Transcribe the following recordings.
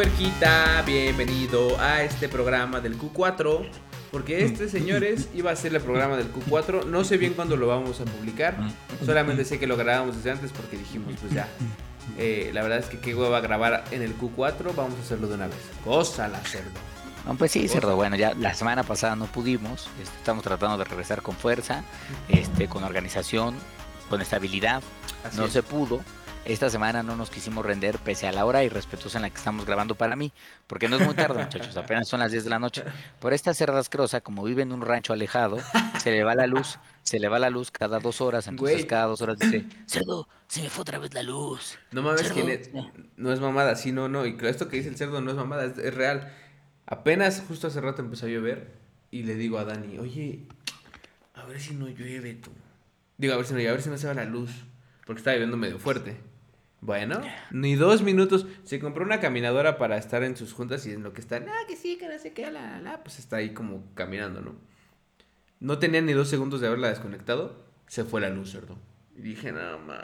puerquita, bienvenido a este programa del Q4. Porque este, señores, iba a ser el programa del Q4. No sé bien cuándo lo vamos a publicar. Solamente sé que lo grabamos desde antes porque dijimos, pues ya. eh, la verdad es que qué hueva grabar en el Q4. Vamos a hacerlo de una vez. Cosa la cerdo. No, pues sí, cerdo. Bueno, ya la semana pasada no pudimos. este, estamos tratando de regresar con fuerza, este, con organización, con estabilidad. Así no es. se pudo. Esta semana no nos quisimos render pese a la hora irrespetuosa en la que estamos grabando para mí, porque no es muy tarde, muchachos, apenas son las 10 de la noche. Por esta cerda asquerosa, como vive en un rancho alejado, se le va la luz, se le va la luz cada dos horas, entonces Güey. cada dos horas dice, cerdo, se me fue otra vez la luz. No mames, Cerdo. que ne- no es mamada, sí, no, no. Y claro, esto que dice el cerdo no es mamada, es, es real. Apenas justo hace rato empezó a llover y le digo a Dani, oye, a ver si no llueve tú. Digo, a ver si no, a ver si no se va la luz. Porque está lloviendo medio fuerte. Bueno, ni dos minutos. Se compró una caminadora para estar en sus juntas y en lo que está, ah, que sí, que no sé qué, la, la, la", pues está ahí como caminando, ¿no? No tenía ni dos segundos de haberla desconectado, se fue la luz, cerdo. Y dije, no mames.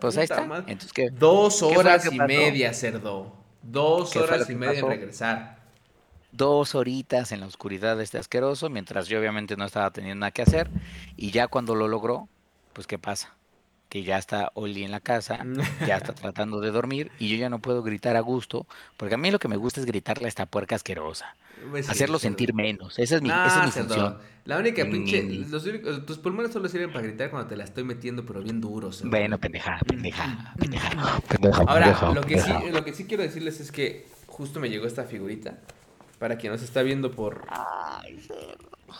Pues ahí está. madre". Entonces, ¿qué? Dos horas y pasó? media, cerdo. Dos ¿Qué fue horas y media en pasó? regresar. dos horitas en la oscuridad de este asqueroso, mientras yo obviamente no estaba teniendo nada que hacer. Y ya cuando lo logró, pues ¿qué pasa? Que ya está Oli en la casa, ya está tratando de dormir y yo ya no puedo gritar a gusto, porque a mí lo que me gusta es gritarle a esta puerca asquerosa, Pues hacerlo cerdo. sentir menos. Esa es mi, esa es mi cerdo. función. La única pinche. mi- los únicos- tus pulmones solo sirven para gritar cuando te la estoy metiendo, pero bien duro, cerdo. Bueno, pendeja, pendeja, pendeja. Ahora, lo que, sí, lo que sí quiero decirles es que justo me llegó esta figurita. Para quien nos está viendo por,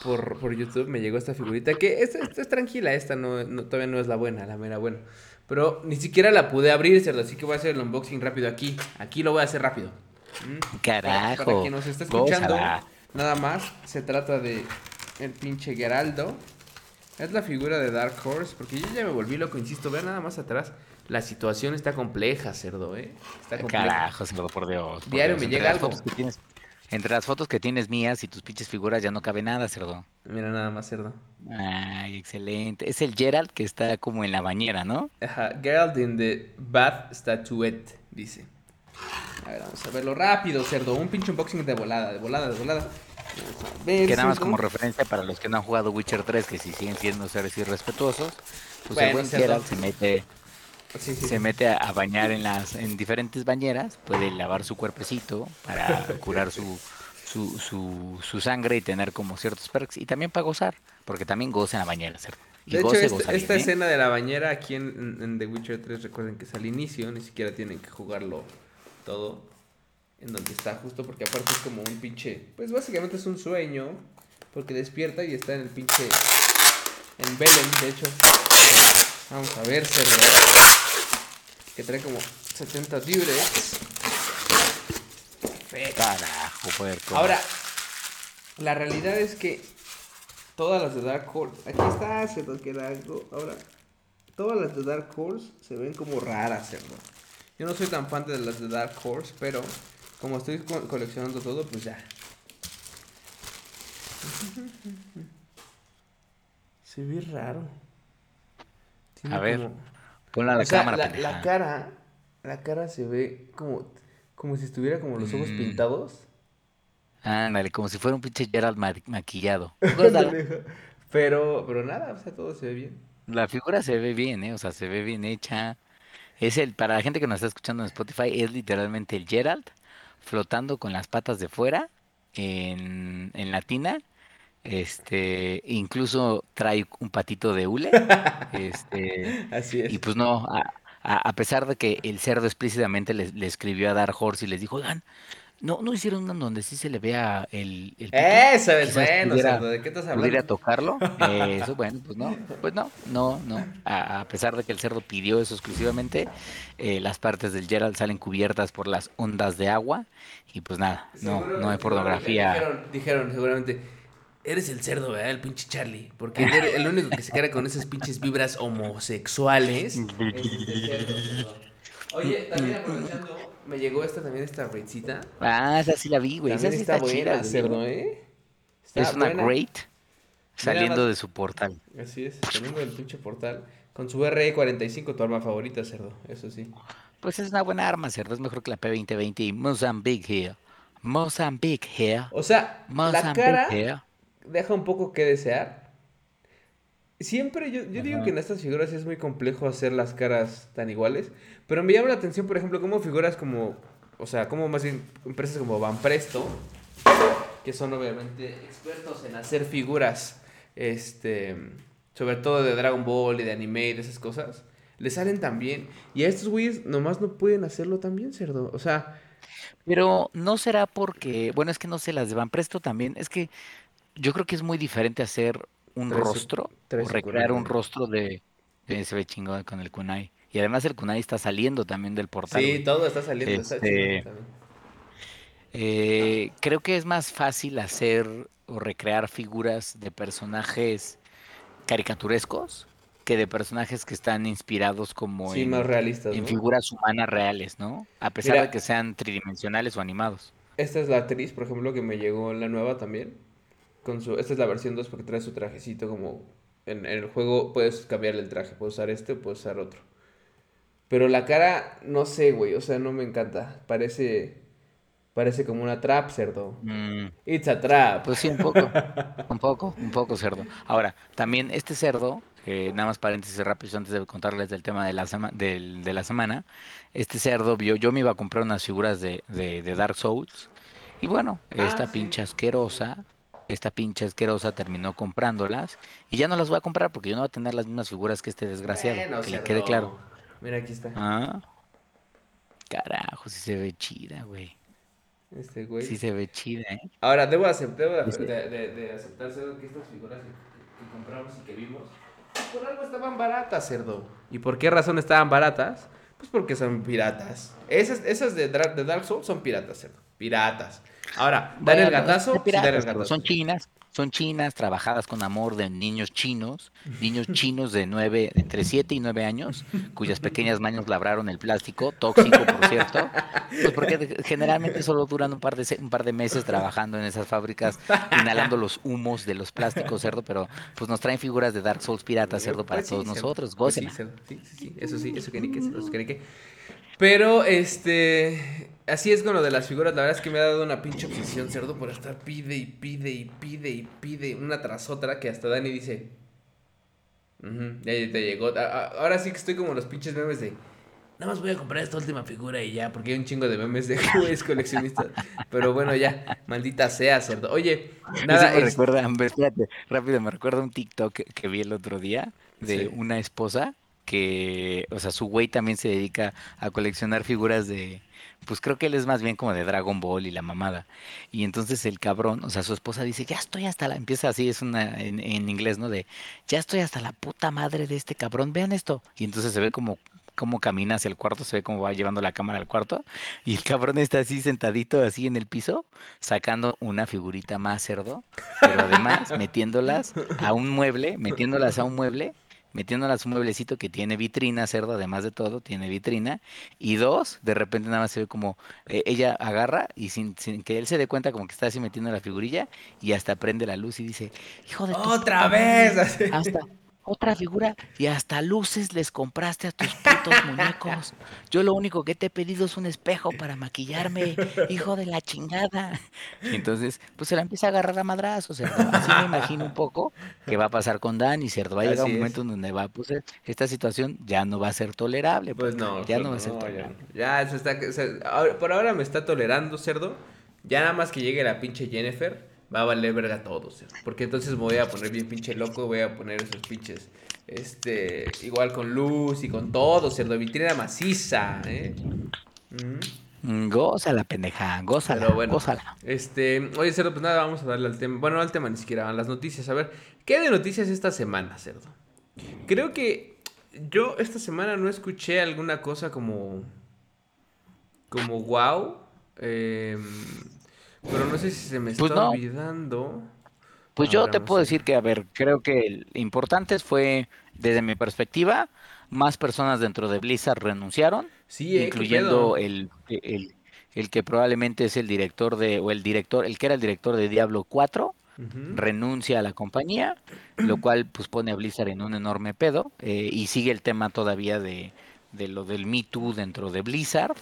por, por YouTube, me llegó esta figurita. Que esta, esta es tranquila, esta no, no- todavía no es la buena, la mera buena. Pero ni siquiera la pude abrir, cerdo, así que voy a hacer el unboxing rápido aquí. Aquí lo voy a hacer rápido. ¿Mm? Carajo. para quien nos está escuchando, gózala. nada más se trata de el pinche Geraldo. Es la figura de Dark Horse, porque yo ya me volví loco, insisto, vean nada más atrás. La situación está compleja, cerdo, ¿eh? Está compleja. Carajo, cerdo, por Dios. por Diario Dios. me llega algo. fotos que tienes- entre las fotos que tienes mías y tus pinches figuras ya no cabe nada, cerdo. Mira nada más, cerdo. Ay, excelente. Es el Gerald que está como en la bañera, ¿no? Ajá, Gerald in the Bath Statuette, dice. A ver, vamos a verlo rápido, cerdo. Un pinche unboxing de volada, de volada, de volada. Ver, Que nada más como referencia para los que no han jugado Witcher 3, que si siguen siendo seres irrespetuosos, pues Bueno, el buen. Geralt se mete, Sí, sí, se mete a, a bañar en las, en diferentes bañeras, puede lavar su cuerpecito para curar su, su, su, su sangre y tener como ciertos perks, y también para gozar, porque también goza en la bañera. Y De hecho, goce, este- goza esta bien, ¿eh? escena de la bañera aquí en The Witcher 3, recuerden que es al inicio, ni siquiera tienen que jugarlo todo en donde está justo, porque aparte es como un pinche, pues básicamente es un sueño, porque despierta y está en el pinche, en Belén, de hecho. Vamos a ver, cerdo, que trae como 70 libres. Perfecto. Carajo, puerco. Ahora, la realidad es que todas las de Dark Horse, aquí está, cerdo, que algo. Ahora, todas las de Dark Horse se ven como raras, cerdo. Yo no soy tan fan de las de Dark Horse, pero como estoy co- coleccionando todo, pues ya. Se ve raro. A ver, como- Ponla a la o sea, cámara, la, cara, la cara se ve como, como si estuviera como los ojos Mm. pintados. Ándale, como si fuera un pinche Gerald ma- maquillado. pero, pero nada, o sea, todo se ve bien. La figura se ve bien, ¿eh? O sea, se ve bien hecha. Es el, para la gente que nos está escuchando en Spotify, es literalmente el Gerald flotando con las patas de fuera en, en la tina. Este, incluso trae un patito de hule. Este, Así es. y pues no, a, pesar de que el cerdo explícitamente le, le escribió a Dark Horse y les dijo, oigan, no, no hicieron una donde sí se le vea el, el? Eso es bueno, pudiera- cerdo, ¿de qué estás pudiera hablando? tocarlo. Eh, eso, bueno, pues no, pues no, no, no. A, a pesar de que el cerdo pidió eso exclusivamente, eh, las partes del Gerald salen cubiertas por las ondas de agua y pues nada, no, no hay pornografía. Dijeron, dijeron seguramente, eres el cerdo, ¿verdad? El pinche Charlie. Porque él era el único que se queda con esas pinches vibras homosexuales. es este cerdo, cerdo. Oye, también aprovechando, me llegó esta también, esta raidcita. Ah, esa sí la vi, güey. Esa sí está, está, buena, chida, cerdo, ¿eh? Está Es una buena. great saliendo de su portal. Así es, saliendo del pinche portal. Con su RE45, tu arma favorita, cerdo. Eso sí. Pues es una buena arma, cerdo. Es mejor que la P2020 y Mozambique here. Mozambique here. O sea, la Mozambique cara here. Deja un poco que desear. Siempre yo, yo digo que en estas figuras es muy complejo hacer las caras tan iguales, pero me llama la atención, por ejemplo, cómo figuras como, o sea, como más bien empresas como Van Presto, que son obviamente expertos en hacer figuras, este, sobre todo de Dragon Ball y de anime y de esas cosas, le salen tan bien. Y a estos güeyes nomás no pueden hacerlo tan bien, cerdo. O sea, Pero no será porque, bueno, es que no sé, las de Van Presto también. Es que yo creo que es muy diferente hacer un rostro o recrear un rostro de... eh, se ve chingón con el kunai. Y además el kunai está saliendo también del portal, Sí, güey. todo está saliendo, está chingón Este, también. eh, creo que es más fácil hacer o recrear figuras de personajes caricaturescos que de personajes que están inspirados como Sí, más en, realistas, en ¿no? figuras humanas reales, ¿no? A pesar de que sean tridimensionales o animados. esta es la actriz, por ejemplo, que me llegó en la nueva también. Con su, esta es la versión 2 porque trae su trajecito como... En, en el juego puedes cambiarle el traje, puedes usar este o puedes usar otro. Pero la cara, no sé, güey, o sea, no me encanta. Parece, parece como una trap, cerdo. Mm, It's a trap. pues sí, un poco, un poco, un poco cerdo. Ahora, también este cerdo, eh, nada más paréntesis rápido antes de contarles del tema de la, sema- del- de la semana, este cerdo vio, yo me iba a comprar unas figuras de, de, de Dark Souls y bueno, Ah, esta sí. pinche asquerosa, esta pinche asquerosa terminó comprándolas y ya no las voy a comprar porque yo no voy a tener las mismas figuras que este desgraciado, Bueno, que le quede claro. Mira, aquí está. Ah, carajo, sí se ve chida, güey. Este Sí güey. se ve chida, ¿eh? Ahora, debo aceptar, debo de, de, de aceptar, cerdo, que estas figuras que, que compramos y que vimos, por algo estaban baratas, cerdo. ¿Y por qué razón estaban baratas? Pues porque son piratas. Esas, esas de, de Dark Souls son piratas, cerdo. Piratas. Ahora, dan el Bueno, gatazo, sí el son chinas, son chinas, trabajadas con amor de niños chinos, niños chinos de nueve, entre 7 y 9 años, cuyas pequeñas manos labraron el plástico, tóxico, por cierto, pues porque generalmente solo duran un par de, un par de meses trabajando en esas fábricas, inhalando los humos de los plásticos, cerdo, pero pues nos traen figuras de Dark Souls piratas, cerdo, para Pues sí, todos cerdo. nosotros, Pues sí. Sí, sí, sí. Eso sí, eso que ni cerdo, eso que ni qué. Pero, este, así es con lo de las figuras. La verdad es que me ha dado una pinche obsesión, cerdo, por estar pide y pide y pide y pide una tras otra que hasta Dani dice, "Ujú, ya te llegó. A- a- Ahora sí que estoy como los pinches memes de, nada más voy a comprar esta última figura y ya, porque hay un chingo de memes de güeyes coleccionistas. Pero bueno, ya, maldita sea, cerdo. Oye, Eso nada, me es... recuerda, espérate, rápido, me recuerda un TikTok que, que vi el otro día de Sí. una esposa que, o sea, su güey también se dedica a coleccionar figuras de, pues creo que él es más bien como de Dragon Ball y la mamada. Y entonces el cabrón, o sea, su esposa dice, ya estoy hasta la, empieza así, es una, en, inglés, ¿no? De, ya estoy hasta la puta madre de este cabrón, vean esto. Y entonces se ve como cómo camina hacia el cuarto, se ve cómo va llevando la cámara al cuarto, y el cabrón está así sentadito así en el piso, sacando una figurita más cerdo, pero además metiéndolas a un mueble, metiéndolas a un mueble, metiéndolas a un mueblecito que tiene vitrina, cerdo, además de todo, tiene vitrina, y dos, de repente nada más se ve como eh, ella agarra y sin, sin que él se dé cuenta como que está así metiendo la figurilla y hasta prende la luz y dice, hijo de Otra vez. hasta otra figura y hasta luces les compraste a tus putos muñecos. Yo lo único que te he pedido es un espejo para maquillarme, hijo de la chingada. Y entonces, pues se la empieza a agarrar a madrazos, cerdo. Así me imagino un poco que va a pasar con Dani, cerdo. Va a llegar Así un es. momento en donde va, pues eh, esta situación ya no va a ser tolerable. Pues no, ya pues no va a ser no, tolerable. Ya, eso está. ahora- por ahora me está tolerando, cerdo. Ya nada más que llegue la pinche Jennifer, va a valer verga todo, cerdo. Porque entonces me voy a poner bien pinche loco, voy a poner esos pinches. Este, igual con luz y con todo, cerdo. Vitrina maciza, ¿eh? Mm, Gózala, pendeja, gózala, Pero bueno, gózala. este, oye, cerdo, pues nada, vamos a darle al tema. Bueno, no al tema ni siquiera, a las noticias. A ver, ¿qué de noticias esta semana, cerdo? Creo que yo esta semana no escuché alguna cosa como. como wow. em, pero no sé si se me está Pues no. olvidando. Pues yo te puedo decir que, a ver, creo que el importante fue, desde mi perspectiva, más personas dentro de Blizzard renunciaron, Sí, eh, incluyendo el, el, el que probablemente es el director de, o el director, el que era el director de Diablo 4, Ujú. renuncia a la compañía, lo cual pues pone a Blizzard en un enorme pedo, eh, y sigue el tema todavía de, de lo del Me Too dentro de Blizzard.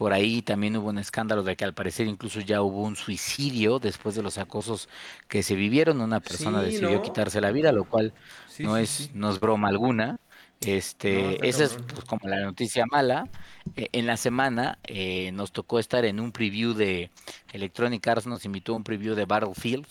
Por ahí también hubo un escándalo de que al parecer incluso ya hubo un suicidio después de los acosos que se vivieron. Una persona Sí, decidió ¿no? quitarse la vida, lo cual Sí, no sí, es, no es broma alguna. Este, esa es pues, como la noticia mala. Eh, en la semana eh, nos tocó estar en un preview de Electronic Arts, nos invitó a un preview de Battlefield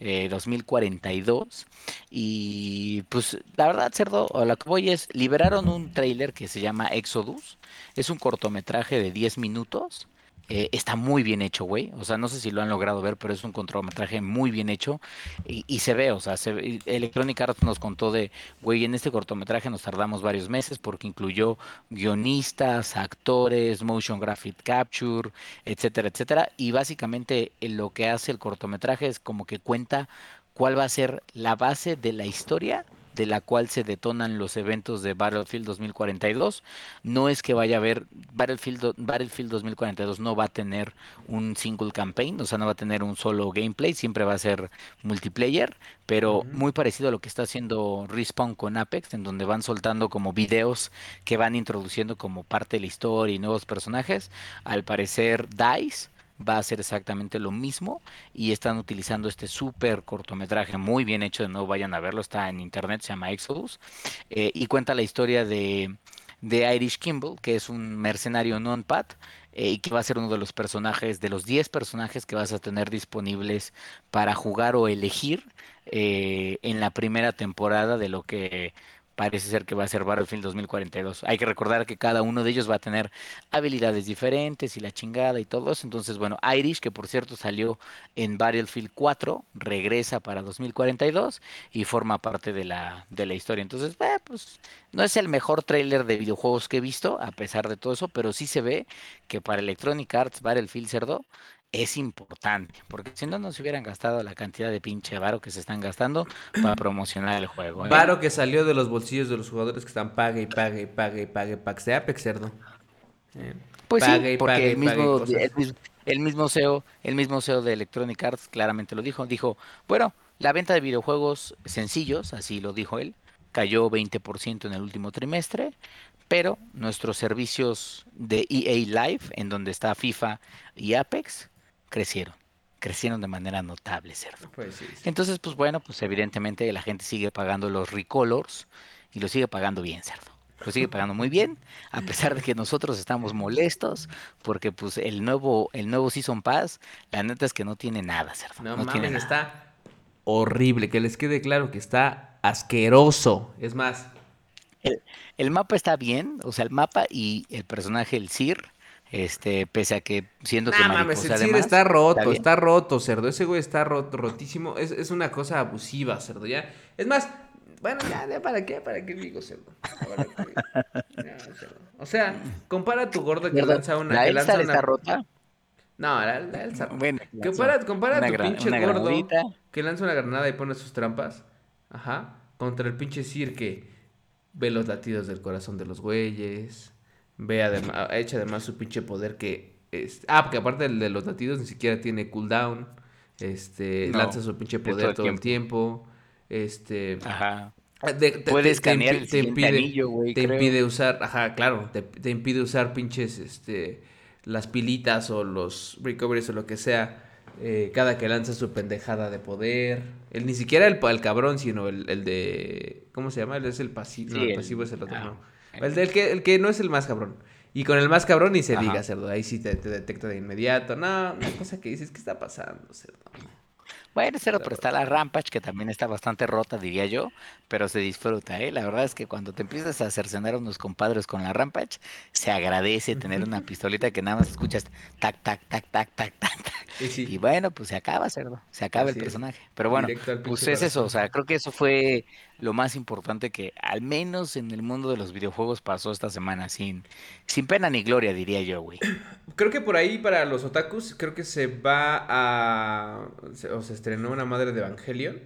eh, 2042. Y pues la verdad, Cerdo, a lo que voy es, liberaron un tráiler que se llama Exodus. Es un cortometraje de 10 minutos. Eh, está muy bien hecho, güey. O sea, no sé si lo han logrado ver, pero es un cortometraje muy bien hecho. Y, y se ve, o sea, se Electronic Arts nos contó de, güey, en este cortometraje nos tardamos varios meses porque incluyó guionistas, actores, motion graphic capture, etcétera, etcétera. Y básicamente eh, lo que hace el cortometraje es como que cuenta cuál va a ser la base de la historia de la cual se detonan los eventos de Battlefield 2042. No es que vaya a haber Battlefield, Battlefield 2042 no va a tener un single campaign, o sea, no va a tener un solo gameplay, siempre va a ser multiplayer, pero muy parecido a lo que está haciendo Respawn con Apex, en donde van soltando como videos que van introduciendo como parte de la historia y nuevos personajes. Al parecer, DICE va a hacer exactamente lo mismo y están utilizando este súper cortometraje muy bien hecho, de vayan a verlo, está en internet, se llama Exodus, eh, y cuenta la historia de, de Irish Kimball, que es un mercenario non-pat, eh, y que va a ser uno de los personajes, de los 10 personajes que vas a tener disponibles para jugar o elegir eh, en la primera temporada de lo que parece ser que va a ser Battlefield 2042. Hay que recordar que cada uno de ellos va a tener habilidades diferentes y la chingada y todo. Entonces, bueno, Irish, que por cierto salió en Battlefield 4, regresa para 2042 y forma parte de la, de la historia. Entonces, eh, pues no es el mejor tráiler de videojuegos que he visto, a pesar de todo eso, pero sí se ve que para Electronic Arts Battlefield Cerdo es importante, porque si no, no se hubieran gastado la cantidad de pinche varo que se están gastando para promocionar el juego, ¿eh? Varo que salió de los bolsillos de los jugadores que están pague y pague y pague y pague packs de Apex, cerdo. Eh, Pues pague sí, porque pague el mismo, el, el mismo CEO, el mismo CEO de Electronic Arts claramente lo dijo. Dijo, bueno, la venta de videojuegos sencillos, así lo dijo él, cayó 20% en el último trimestre, pero nuestros servicios de EA Live, en donde está FIFA y Apex, crecieron. Crecieron de manera notable, cerdo. Pues sí, sí. Entonces, pues bueno, pues evidentemente la gente sigue pagando los recolors y lo sigue pagando bien, cerdo. Lo sigue pagando muy bien, a pesar de que nosotros estamos molestos, porque pues el nuevo, el nuevo Season Pass, la neta es que no tiene nada, cerdo. No, No, tiene mames, nada. está horrible. Que les quede claro que está asqueroso. Es más, El, el mapa está bien, o sea, el mapa y el personaje, el Sir, este, pese a que siendo que nah, mames, el además, está roto, está roto, cerdo. Ese güey está roto, rotísimo. Es, es una cosa abusiva, cerdo. Ya. Es más, bueno, ya, ya, ¿para qué? ¿Para qué digo, cerdo? ¿Para qué? Ya, cerdo. O sea, compara a tu gordo que lanza una. la que lanza está una... rota. No, la, la Elsa. no. Bueno, Compara, compara a tu pinche gordo granadita. que lanza una granada y pone sus trampas. Ajá. Contra el pinche Sir que ve los latidos del corazón de los güeyes. Ve además, echa además su pinche poder que. es- ah, porque aparte del de los latidos ni siquiera tiene cooldown. Este, No, lanza su pinche de todo poder el todo el tiempo. Este. Ajá. de- te- Puede te- te, el te impide, anillo, güey, te creo. impide usar, ajá, claro, te, impide usar pinches, este, las pilitas o los recoveries o lo que sea, eh, cada que lanza su pendejada de poder. El, ni siquiera el, el cabrón, sino el, el de, ¿cómo se llama? Él es el pasivo, no, Sí, el el- pasivo es el otro, ah, no. El, que, el que no es el más cabrón. Y con el más cabrón ni se Ajá. diga, cerdo, ahí sí te, te detecta de inmediato. No, una cosa que dices, ¿qué está pasando, cerdo? Bueno, cero, pero está la Rampage, que también está bastante rota, diría yo, pero se disfruta, ¿eh? La verdad es que cuando te empiezas a cercenar a unos compadres con la Rampage, se agradece tener una pistolita que nada más escuchas tac, tac, tac, tac, tac, tac, tac. Y sí. Y bueno, pues se acaba, cerdo, se acaba Así el personaje. Pero bueno, pues es eso, o sea, creo que eso fue lo más importante que al menos en el mundo de los videojuegos pasó esta semana, sin, sin pena ni gloria, diría yo, güey. Creo que por ahí para los otakus, creo que se va a... se- o se estrenó una madre de Evangelion.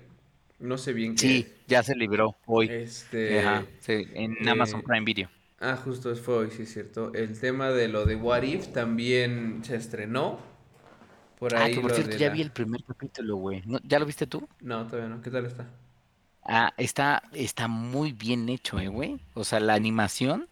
No sé bien qué Sí, ya se libró hoy. es. Este... Ajá, sí, en Amazon eh, Prime Video. Ah, justo fue hoy, sí es cierto. El tema de lo de What If también se estrenó. Por Ah, ahí que por cierto, ya la- vi el primer capítulo, güey. ¿No- ¿Ya lo viste tú? No, todavía no. ¿Qué tal está? Ah, está, está muy bien hecho, eh, güey. O sea, la animación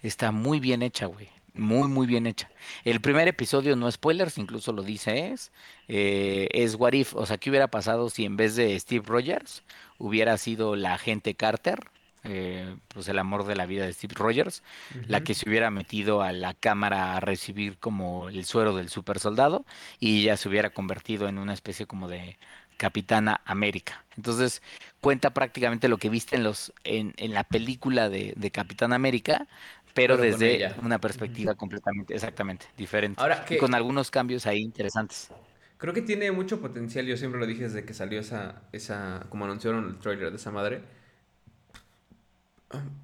está muy bien hecha, güey. Muy, muy bien hecha. El primer episodio, no spoilers, incluso lo dice, es, eh, es What If, o sea, ¿qué hubiera pasado si en vez de Steve Rogers hubiera sido la agente Carter, eh, pues el amor de la vida de Steve Rogers, la que se hubiera metido a la cámara a recibir como el suero del super soldado y ya se hubiera convertido en una especie como de Capitana América. Entonces cuenta prácticamente lo que viste en los en, en la película de, de Capitán América, pero, desde una perspectiva completamente, exactamente, diferente. Ahora Y con algunos cambios ahí interesantes. creo que tiene mucho potencial, yo siempre lo dije desde que salió esa, esa, como anunciaron el trailer de esa madre.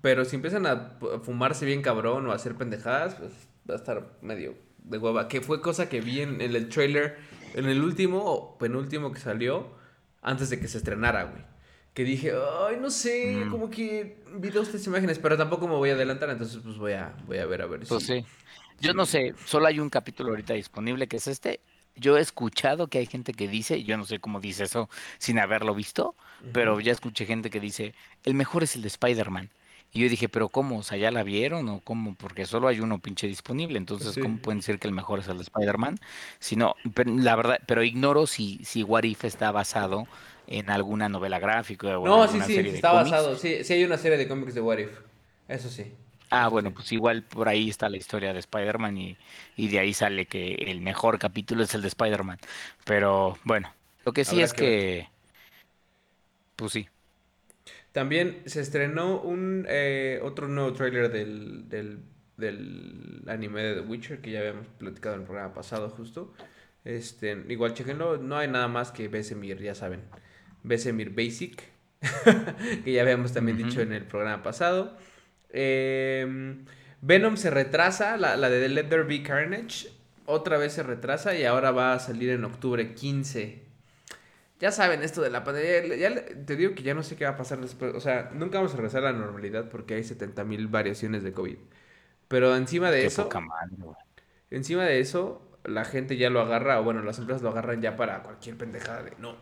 Pero si empiezan a fumarse bien cabrón o a hacer pendejadas, pues va a estar medio de hueva. Que fue cosa que vi en, en el trailer, en el último o penúltimo que salió, antes de que se estrenara, güey. Que dije, ay, no sé, Mm, como que vi dos, tres imágenes, pero tampoco me voy a adelantar, entonces pues voy a, voy a ver, a ver pues si, sí. Yo no si... sé, solo hay un capítulo ahorita disponible que es este. Yo he escuchado que hay gente que dice, yo no sé cómo dice eso sin haberlo visto, Ujú. pero ya escuché gente que dice, el mejor es el de Spider-Man. Y yo dije, pero ¿cómo? O sea, ¿ya la vieron o cómo? Porque solo hay uno pinche disponible, entonces sí. ¿cómo pueden decir que el mejor es el de Spider-Man? Si no, pero la verdad, pero ignoro si, si What If está basado en alguna novela gráfica o en No, sí, sí, serie sí de está cómics. basado. Sí, sí hay una serie de cómics de What If. Eso sí. Ah, bueno, pues igual por ahí está la historia de Spider-Man y, y de ahí sale que el mejor capítulo es el de Spider-Man. Pero bueno, lo que sí Habrá es que pues sí, También se estrenó un eh, otro nuevo tráiler del, del, del anime de The Witcher que ya habíamos platicado en el programa pasado justo. Este, igual chequenlo, no hay nada más que Besemir, ya saben. Besemir Basic, que ya habíamos también dicho en el programa pasado. Eh, Venom se retrasa, la, la de Let There Be Carnage, otra vez se retrasa y ahora va a salir en octubre 15. Ya saben esto de la pandemia, ya te digo que ya no sé qué va a pasar después, o sea, nunca vamos a regresar a la normalidad porque hay 70 mil variaciones de COVID. Pero encima de qué eso, poca madre, güey. encima de eso, la gente ya lo agarra, o bueno, las empresas lo agarran ya para cualquier pendejada de, no,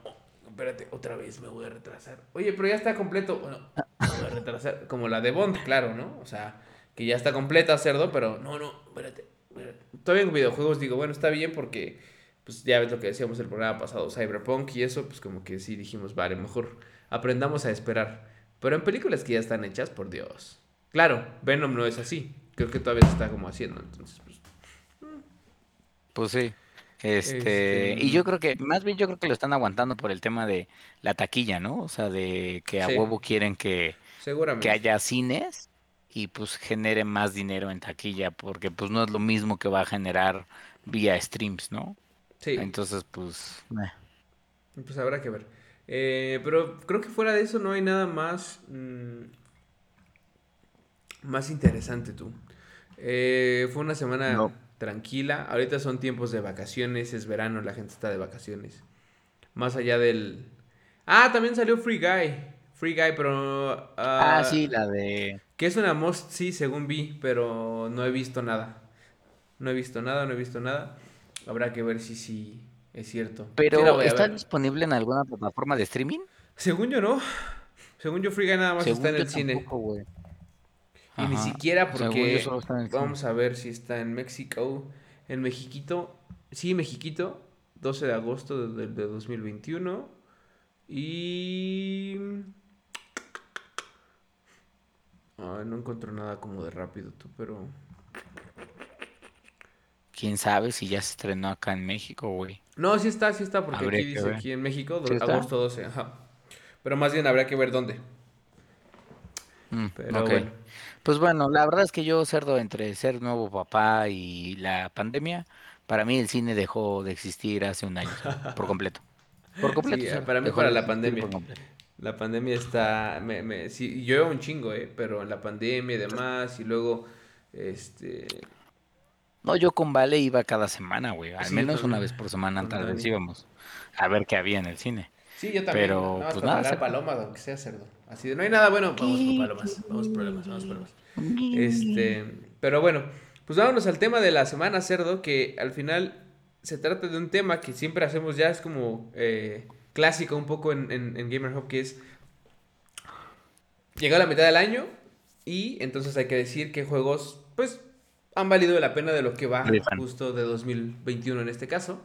espérate, otra vez me voy a retrasar. Oye, pero ya está completo, bueno, me voy a retrasar, como la de Bond, claro, ¿no? O sea, que ya está completa, cerdo, pero no, no, espérate, espérate. Todavía en videojuegos digo, bueno, está bien porque, pues ya ves lo que decíamos el programa pasado, Cyberpunk y eso, pues como que sí dijimos, vale, mejor aprendamos a esperar. Pero en películas que ya están hechas, por Dios. Claro, Venom no es así. Creo que todavía se está como haciendo, entonces, pues. Pues sí. Este, Este, y mm, yo creo que, más bien yo creo que lo están aguantando por el tema de la taquilla, ¿no? O sea, de que a sí, huevo quieren que, que seguramente. haya cines y pues genere más dinero en taquilla, porque pues no es lo mismo que va a generar vía streams, ¿no? Sí, Entonces, pues, eh. pues habrá que ver. Eh, pero creo que fuera de eso no hay nada más, mm, más interesante tú. Eh, fue una semana No. Tranquila. Ahorita son tiempos de vacaciones, es verano, la gente está de vacaciones. Más allá del... Ah, también salió Free Guy. Free Guy, pero... Ah, ah, sí, la de... que es una must, sí, según vi, pero no he visto nada. No he visto nada, no he visto nada. Habrá que ver si sí es cierto. Pero, ¿está disponible en alguna plataforma de streaming? Según yo no. Según yo Free Guy nada más está en el cine. Y ni siquiera porque está en el cine. vamos a ver si está en México. En Mexiquito. Sí, Mexiquito. 12 de agosto de, de- de 2021. Y... Ay, no encuentro nada como de rápido tú, pero... ¿Quién sabe si ya se estrenó acá en México, güey? No, sí está, sí está, porque aquí Habría dice ver. aquí en México, ¿Sí agosto 12, ajá. Pero más bien habría que ver dónde. Mm, Pero ok. bueno. Pues bueno, la verdad es que yo, cerdo, entre ser nuevo papá y la pandemia, para mí el cine dejó de existir hace un año, por completo. Por Sí, completo, cerdo, para mí para la pandemia. La pandemia está, me, me, sí, yo un chingo, eh, pero la pandemia y demás, y luego, este, No, yo con Vale iba cada semana, güey. Al sí, menos una vez por semana tal vez íbamos a ver qué había en el cine. Sí, yo también, nada Pero, más pues para nada, palomas, aunque sea cerdo. Así de, no hay nada bueno, vamos por palomas, vamos por palomas, vamos por palomas. Este, pero bueno, pues vámonos al tema de la semana, cerdo, que al final se trata de un tema que siempre hacemos ya, es como eh, clásico un poco en, en, en Gamer Hub, que es, llegó la mitad del año y entonces hay que decir qué juegos pues han valido la pena de lo que va justo de 2021 en este caso.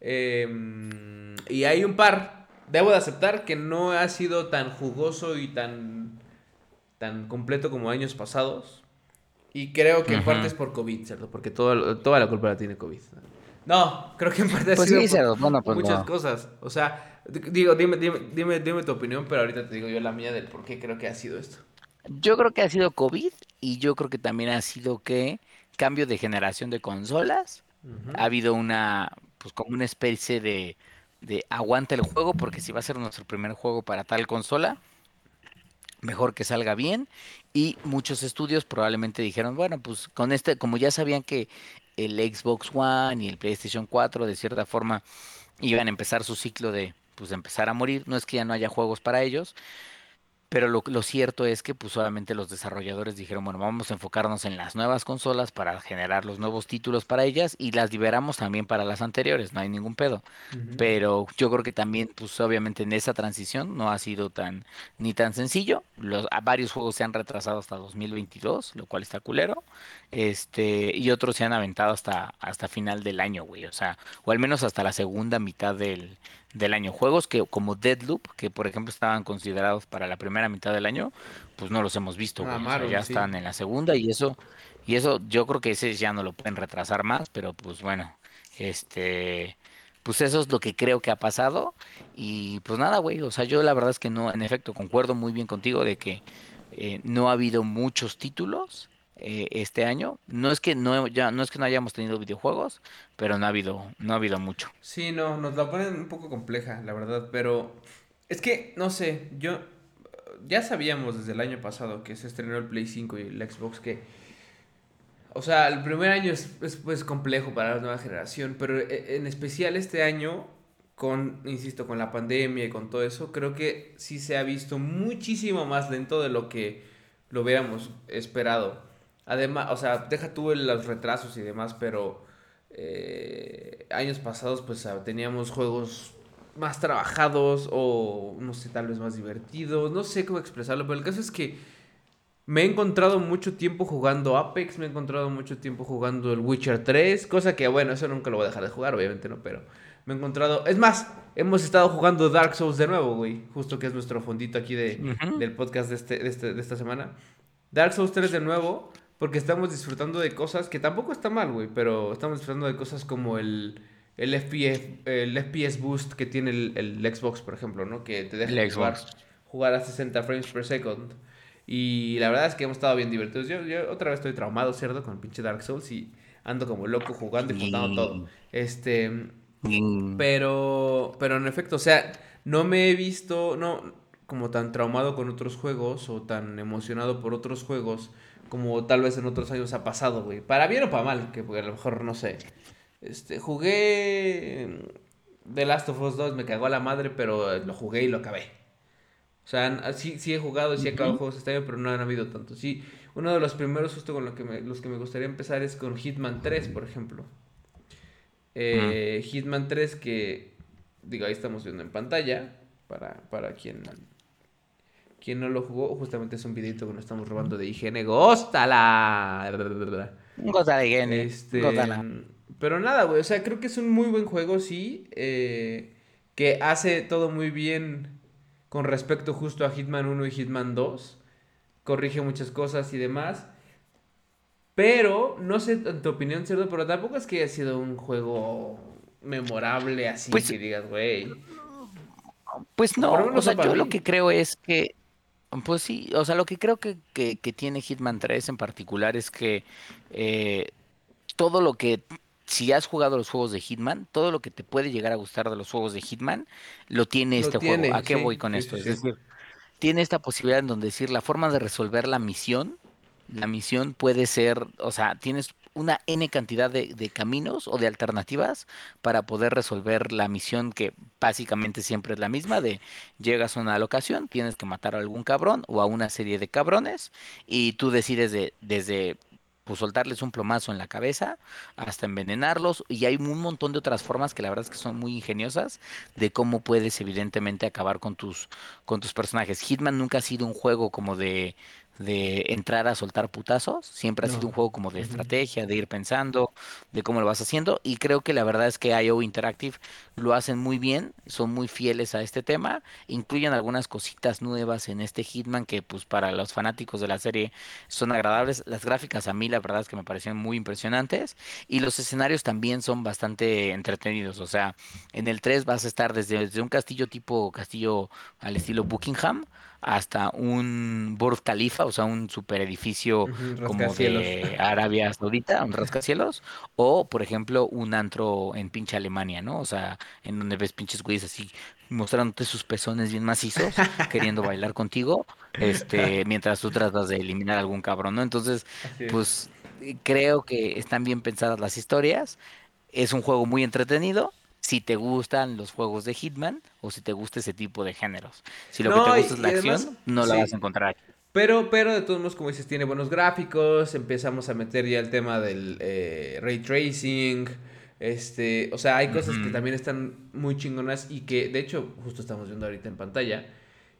Eh, y hay un par, debo de aceptar que no ha sido tan jugoso y tan, tan completo como años pasados. Y creo que en parte es por COVID, ¿cierto? Porque todo, toda la culpa la tiene COVID. No, creo que en parte ha Pues sido sí, por bueno, pues muchas no. cosas. O sea, digo, dime, dime, dime, dime tu opinión, pero ahorita te digo yo la mía del por qué creo que ha sido esto. Yo creo que ha sido COVID y yo creo que también ha sido que cambio de generación de consolas. Ha habido una, pues como una especie de, de aguanta el juego, porque si va a ser nuestro primer juego para tal consola, mejor que salga bien. Y muchos estudios probablemente dijeron, bueno, pues con este, como ya sabían que el Xbox One y el PlayStation 4 de cierta forma iban a empezar su ciclo de, pues empezar a morir, no es que ya no haya juegos para ellos, pero lo, lo cierto es que pues obviamente los desarrolladores dijeron, bueno, vamos a enfocarnos en las nuevas consolas para generar los nuevos títulos para ellas y las liberamos también para las anteriores, no hay ningún pedo. Pero yo creo que también, pues obviamente en esa transición no ha sido tan ni tan sencillo. Los, a varios juegos se han retrasado hasta 2022, lo cual está culero. Este, y otros se han aventado hasta, hasta final del año, güey. O sea, o al menos hasta la segunda mitad del, del año. Juegos que como Deadloop, que por ejemplo estaban considerados para la primera mitad del año, pues no los hemos visto, güey. O sea, Mamaron, ya sí. están en la segunda y eso, y eso yo creo que ese ya no lo pueden retrasar más, pero pues bueno, este, pues eso es lo que creo que ha pasado y pues nada, güey, o sea, yo la verdad es que no, en efecto, concuerdo muy bien contigo de que eh, no ha habido muchos títulos eh, este año. No es que no, ya, no es que no hayamos tenido videojuegos, pero no ha habido, no ha habido mucho. Sí, no, nos la ponen un poco compleja, la verdad, pero es que, no sé, yo ya sabíamos desde el año pasado que se estrenó el Play 5 y el Xbox que, o sea, el primer año es, es, pues complejo para la nueva generación, pero e- en especial este año, con, insisto, con la pandemia y con todo eso, creo que sí se ha visto muchísimo más lento de lo que lo hubiéramos esperado. Además, o sea, deja tú los retrasos y demás, pero eh, años pasados pues ah, teníamos juegos más trabajados o no sé, tal vez más divertidos, no sé cómo expresarlo, pero el caso es que me he encontrado mucho tiempo jugando Apex, me he encontrado mucho tiempo jugando el Witcher 3, cosa que bueno, eso nunca lo voy a dejar de jugar, obviamente no, pero me he encontrado, es más, hemos estado jugando Dark Souls de nuevo, güey, justo que es nuestro fondito aquí de, del podcast de, este, de, este- de esta semana. Dark Souls 3 de nuevo, porque estamos disfrutando de cosas que tampoco está mal, güey, pero estamos disfrutando de cosas como el, el, FPS, el FPS boost que tiene el, el Xbox, por ejemplo, ¿no? Que te deja El jugar, Xbox. jugar a 60 frames per second. Y la verdad es que hemos estado bien divertidos. Yo, yo otra vez estoy traumado, ¿cierto? Con el pinche Dark Souls y ando como loco jugando y contando todo. Este, pero, pero en efecto, o sea, no me he visto, no, como tan traumado con otros juegos o tan emocionado por otros juegos como tal vez en otros años ha pasado, güey. Para bien o para mal, que porque a lo mejor no sé. Este, jugué The Last of Us 2, me cagó a la madre, pero lo jugué y lo acabé. O sea, n- sí, sí he jugado y sí he acabado juegos este año, pero no han habido tantos. Sí, uno de los primeros justo con lo que me- los que me gustaría empezar es con Hitman 3, por ejemplo. Eh, Hitman 3 que, digo, ahí estamos viendo en pantalla, para, para quien, quien no lo jugó, justamente es un videito que nos estamos robando de IGN. ¡Góstala! Gózala, Gene, Este, gózala. pero nada, güey, o sea, creo que es un muy buen juego, sí, eh, que hace todo muy bien con respecto justo a Hitman 1 y Hitman 2, corrige muchas cosas y demás, pero no sé en tu opinión, Cerdo, pero tampoco es que haya sido un juego memorable así Pues- que digas, güey. Pues no, o sea, yo lo que creo es que, pues sí, o sea, lo que creo que, que, que tiene Hitman 3 en particular es que eh, todo lo que, si has jugado los juegos de Hitman, todo lo que te puede llegar a gustar de los juegos de Hitman, lo tiene Lo este tiene, juego. ¿A qué sí, voy con sí, esto? sí, Es decir, tiene esta posibilidad en donde decir la forma de resolver la misión, la misión puede ser, o sea, tienes una N cantidad de, caminos o de alternativas para poder resolver la misión que básicamente siempre es la misma de llegas a una locación, tienes que matar a algún cabrón o a una serie de cabrones y tú decides de, desde pues soltarles un plomazo en la cabeza hasta envenenarlos y hay un montón de otras formas que la verdad es que son muy ingeniosas de cómo puedes evidentemente acabar con tus con tus personajes. Hitman nunca ha sido un juego como de de entrar a soltar putazos, siempre ha sido un juego como de estrategia, de ir pensando, de cómo lo vas haciendo, y creo que la verdad es que IO Interactive lo hacen muy bien, son muy fieles a este tema, incluyen algunas cositas nuevas en este Hitman que pues para los fanáticos de la serie son agradables, las gráficas a mí la verdad es que me parecieron muy impresionantes, y los escenarios también son bastante entretenidos, o sea, en el 3 vas a estar desde, desde un castillo tipo castillo al estilo Buckingham, hasta un Burj Khalifa, o sea, un super edificio como de Arabia Saudita, un rascacielos, o por ejemplo un antro en pinche Alemania, ¿no? O sea, en donde ves pinches güeyes así mostrándote sus pezones bien macizos, queriendo bailar contigo, este, mientras tú tratas de eliminar algún cabrón, ¿no? Entonces, pues creo que están bien pensadas las historias. Es un juego muy entretenido si te gustan los juegos de Hitman o si te gusta ese tipo de géneros. Si lo que te gusta es la acción, no la vas a encontrar aquí. Pero, pero de todos modos, como dices, tiene buenos gráficos, empezamos a meter ya el tema del eh, ray tracing, este, o sea, hay cosas que también están muy chingonas y que, de hecho, justo estamos viendo ahorita en pantalla,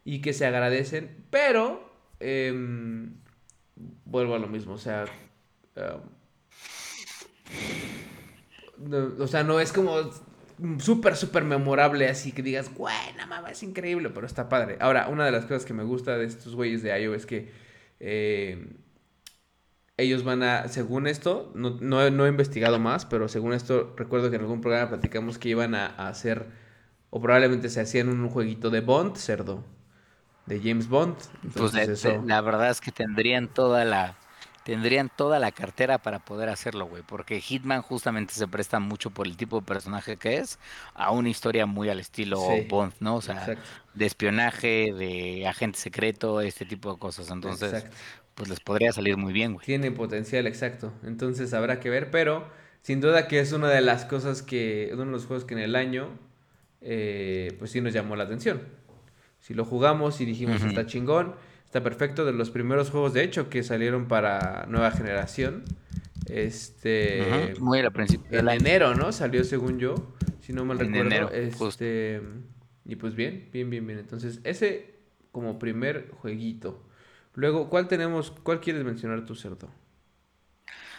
y que se agradecen, pero, em, vuelvo a lo mismo, o sea, o sea, no es como súper, súper memorable, así que digas, buena mamá, es increíble, pero está padre. Ahora, una de las cosas que me gusta de estos güeyes de IO es que eh, ellos van a, según esto, no, no, he investigado más, pero según esto, recuerdo que en algún programa platicamos que iban a, hacer, o probablemente se hacían un jueguito de Bond, cerdo, de James Bond. pues la verdad es que tendrían toda la tendrían toda la cartera para poder hacerlo, güey, porque Hitman justamente se presta mucho por el tipo de personaje que es a una historia muy al estilo Bond, ¿no? O sea, de espionaje, de agente secreto, este tipo de cosas. Entonces, pues les podría salir muy bien, güey. Tiene potencial, exacto. Entonces habrá que ver, pero sin duda que es una de las cosas que, uno de los juegos que en el año, eh, pues sí nos llamó la atención. Si lo jugamos y dijimos, está chingón Está perfecto, de los primeros juegos, de hecho, que salieron para nueva generación. Este. Muy al principio. En enero, ¿no? Salió según yo, si no mal recuerdo. Enero, este. Y pues bien, bien, bien, bien. Entonces, ese como primer jueguito. Luego, ¿cuál tenemos? ¿Cuál quieres mencionar tu cerdo?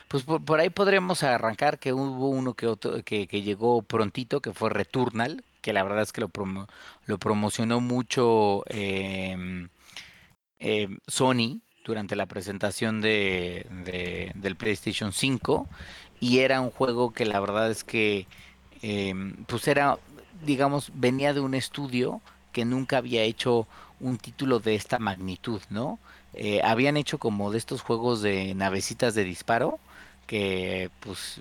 Pues por, ahí podremos arrancar que hubo uno que, otro, que, que, llegó prontito, que fue Returnal, que la verdad es que lo, lo promocionó mucho eh, eh, Sony durante la presentación de, del PlayStation 5 y era un juego que la verdad es que em, pues era digamos venía de un estudio que nunca había hecho un título de esta magnitud no eh, habían hecho como de estos juegos de navecitas de disparo que pues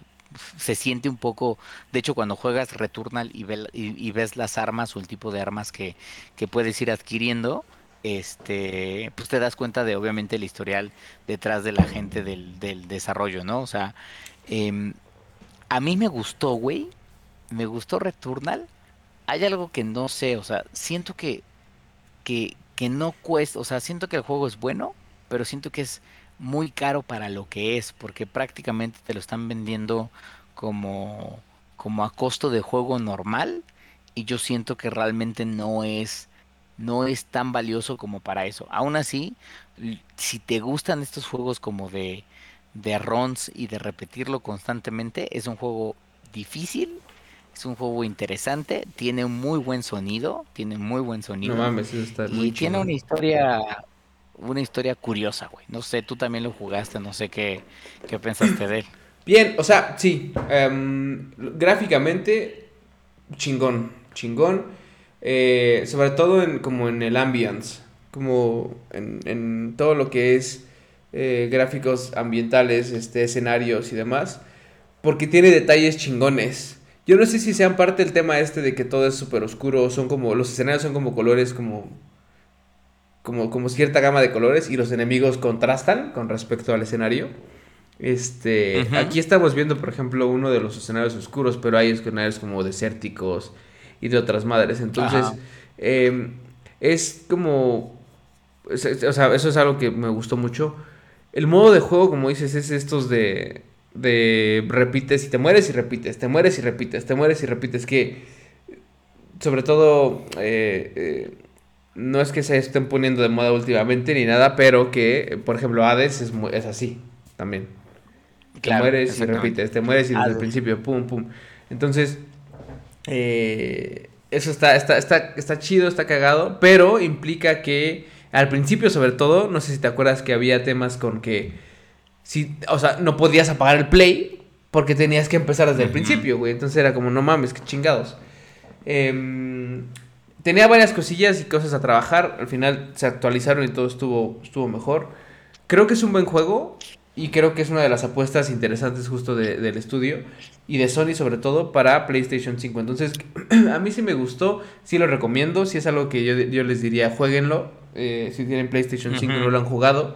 se siente un poco, de hecho cuando juegas Returnal y, y, ves las armas o el tipo de armas que, que puedes ir adquiriendo, este, pues te das cuenta de obviamente el historial detrás de la gente del, del desarrollo, ¿no? O sea, em, a mí me gustó, güey, me gustó Returnal. Hay algo que no sé, o sea, siento que, que, que no cuesta, o sea, siento que el juego es bueno, pero siento que es muy caro para lo que es, porque prácticamente te lo están vendiendo como, como a costo de juego normal, y yo siento que realmente no es no es tan valioso como para eso. Aún así, si te gustan estos juegos como de, de runs y de repetirlo constantemente, es un juego difícil, es un juego interesante, tiene un muy buen sonido, tiene muy buen sonido. No mames, está y tiene una historia una historia curiosa, güey. No sé, tú también lo jugaste, no sé qué, qué pensaste de él. Bien, o sea, sí, em, gráficamente chingón, chingón. Eh, sobre todo en, como en el ambience, como en, todo lo que es eh, gráficos ambientales, este, escenarios y demás, porque tiene detalles chingones. Yo no sé si sean parte del tema este de que todo es súper oscuro, son como, los escenarios son como colores como, como, como cierta gama de colores y los enemigos contrastan con respecto al escenario. Este, aquí estamos viendo, por ejemplo, uno de los escenarios oscuros, pero hay escenarios como desérticos, y de otras madres. Entonces, em, es como, o sea, eso es algo que me gustó mucho. El modo de juego, como dices, es estos de, de repites y te mueres y repites, te mueres y repites, te mueres y repites, que sobre todo... Eh, eh, no es que se estén poniendo de moda últimamente ni nada, pero que, por ejemplo, Hades es, es así también. te mueres y repites, te mueres y desde el principio, pum, pum. Entonces, eh, eso está, está, está, está chido, está cagado, pero implica que al principio sobre todo, no sé si te acuerdas que había temas con que, si, o sea, no podías apagar el play porque tenías que empezar desde el principio, güey. Entonces era como, no mames, qué chingados. Em, tenía varias cosillas y cosas a trabajar. Al final se actualizaron y todo estuvo, estuvo mejor. Creo que es un buen juego y creo que es una de las apuestas interesantes justo del estudio y de Sony sobre todo para PlayStation 5. Entonces, a mí sí me gustó, sí lo recomiendo, si es algo que yo, les diría, jueguenlo. Eh, si tienen PlayStation 5 y no lo han jugado,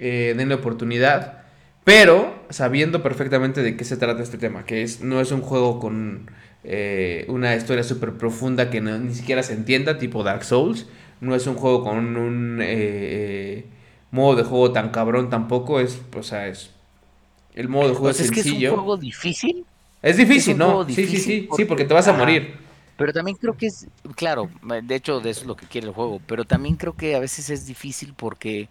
eh, denle oportunidad. Pero sabiendo perfectamente de qué se trata este tema, que es no es un juego con eh, una historia súper profunda que ni siquiera se entienda, tipo Dark Souls. No es un juego con un eh, modo de juego tan cabrón tampoco. Es, o sea, es. El modo de juego pues es, sencillo. Que es un juego difícil. Es difícil, ¿no? sí, sí, sí, sí, porque te vas a morir. Pero también creo que es, claro, de hecho de eso es lo que quiere el juego, pero también creo que a veces es difícil porque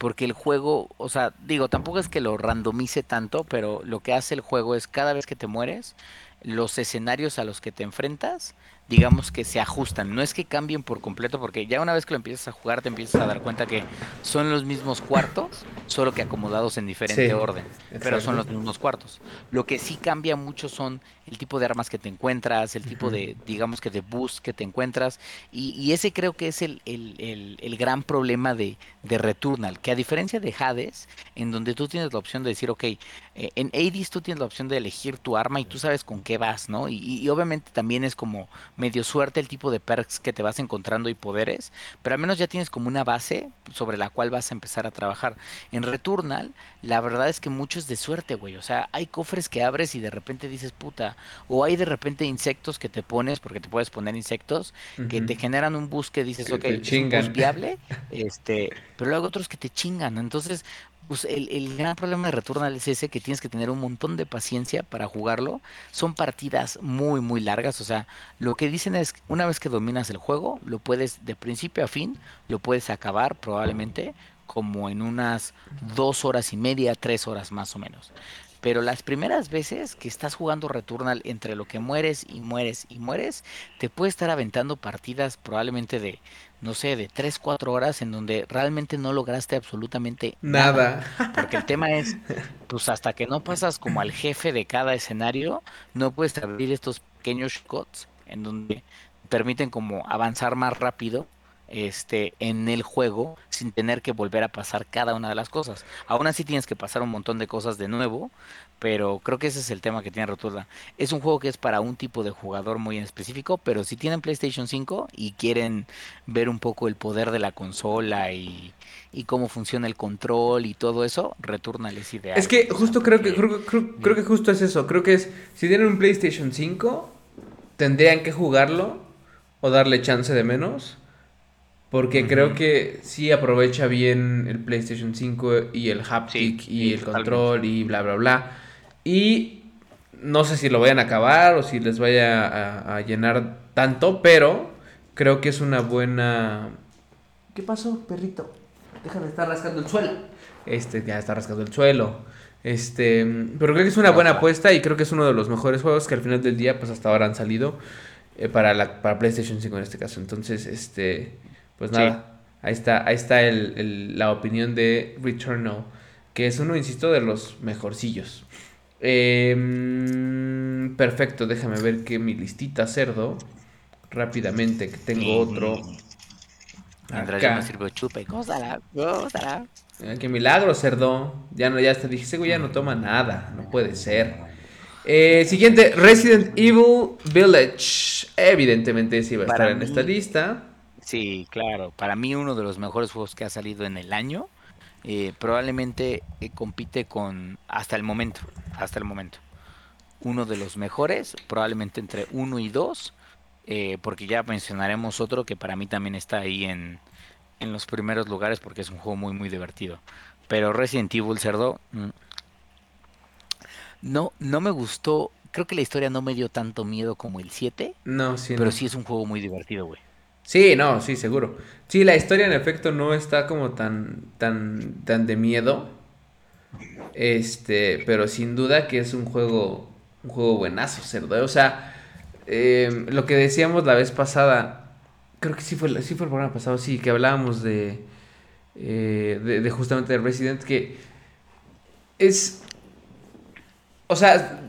porque el juego, o sea, digo, tampoco es que lo randomice tanto, pero lo que hace el juego es cada vez que te mueres, los escenarios a los que te enfrentas, digamos que se ajustan. No es que cambien por completo, porque ya una vez que lo empiezas a jugar, te empiezas a dar cuenta que son los mismos cuartos, solo que acomodados en diferente orden. Pero son los mismos cuartos. Lo que sí cambia mucho son el tipo de armas que te encuentras, el tipo de, digamos que de boost que te encuentras. Y, ese creo que es el, el, gran problema de, de, Returnal, que a diferencia de Hades, en donde tú tienes la opción de decir, ok, eh, en Hades tú tienes la opción de elegir tu arma y tú sabes con qué vas, ¿no? Y, y, obviamente también es como medio suerte el tipo de perks que te vas encontrando y poderes, pero al menos ya tienes como una base sobre la cual vas a empezar a trabajar. En Returnal, la verdad es que mucho es de suerte, güey. O sea, hay cofres que abres y de repente dices, puta, o hay de repente insectos que te pones, porque te puedes poner insectos, que te generan un bus que dices, ok, es un bus viable, este, pero luego otros que te chingan. Entonces, pues el, gran problema de Returnal es ese, que tienes que tener un montón de paciencia para jugarlo. Son partidas muy, muy largas. O sea, lo que dicen es, una vez que dominas el juego, lo puedes de principio a fin, lo puedes acabar probablemente como en unas dos horas y media, tres horas más o menos. Pero las primeras veces que estás jugando Returnal entre lo que mueres y mueres y mueres, te puede estar aventando partidas probablemente de, no sé, de 3, 4 horas en donde realmente no lograste absolutamente nada. Porque el tema es, pues hasta que no pasas como al jefe de cada escenario, no puedes abrir estos pequeños shots en donde permiten como avanzar más rápido este, en el juego sin tener que volver a pasar cada una de las cosas. Aún así tienes que pasar un montón de cosas de nuevo, pero creo que ese es el tema que tiene Rotuda. Es un juego que es para un tipo de jugador muy en específico, pero si tienen PlayStation 5 y quieren ver un poco el poder de la consola y, cómo funciona el control y todo eso, Returnal es ideal. Es que justo creo que creo, creo que justo es eso, creo que es si tienen un PlayStation 5 tendrían que jugarlo o darle chance de menos porque creo que sí aprovecha bien el PlayStation 5 y el haptic y el control y bla, bla, bla. Y no sé si lo vayan a acabar o si les vaya a, llenar tanto, pero creo que es una buena... ¿Qué pasó, perrito? Déjame estar rascando el suelo. Este, ya está rascando el suelo. Este, pero creo que es una buena apuesta y creo que es uno de los mejores juegos que al final del día, pues hasta ahora han salido eh, para, la, para PlayStation 5 en este caso. Entonces, este pues nada, ahí está, ahí está el, la opinión de Returnal, que es uno, insisto, de los mejorcillos. Em, perfecto, déjame ver que mi listita cerdo, rápidamente, que tengo otro. Mientras yo me sirvo chupa y Qué milagro, cerdo. Ya no, ya te dije, güey ya no toma nada. No puede ser. Eh, siguiente, Resident Evil Village. Evidentemente sí va a estar en esta lista. Sí, claro. Para mí uno de los mejores juegos que ha salido en el año. Eh, probablemente eh, compite con, hasta el momento, hasta el momento, uno de los mejores, probablemente entre uno y dos, eh, porque ya mencionaremos otro que para mí también está ahí en, en los primeros lugares porque es un juego muy muy divertido. Pero Resident Evil Cerdo mm, no no me gustó, creo que la historia no me dio tanto miedo como el 7. No, sí. Pero sí es un juego muy divertido, güey. Sí, no, sí, seguro. Sí, la historia en efecto no está como tan, tan, tan de miedo. Este, pero sin duda que es un juego, un juego buenazo, cerdo. O sea, em, lo que decíamos la vez pasada, creo que sí fue, sí fue el programa pasado, sí, que hablábamos de, eh, de, justamente de Resident, que es, o sea,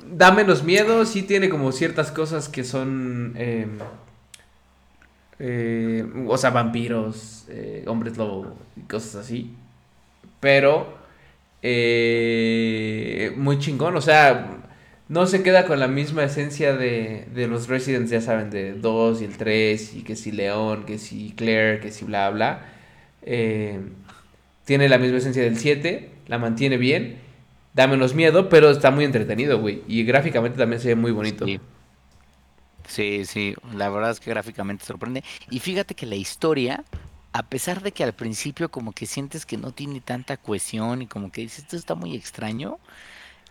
da menos miedo, sí tiene como ciertas cosas que son... em, eh, o sea, vampiros, eh, hombres lobo y cosas así. Pero eh, muy chingón, o sea, no se queda con la misma esencia de, de los Residents, ya saben, de 2 y el 3, y que si León, que si Claire, que si bla bla. Eh, tiene la misma esencia del 7, la mantiene bien, da menos miedo, pero está muy entretenido, güey. Y gráficamente también se ve muy bonito. Sí. Sí, sí, la verdad es que gráficamente sorprende. Y fíjate que la historia, a pesar de que al principio como que sientes que no tiene tanta cohesión y como que dices, esto está muy extraño,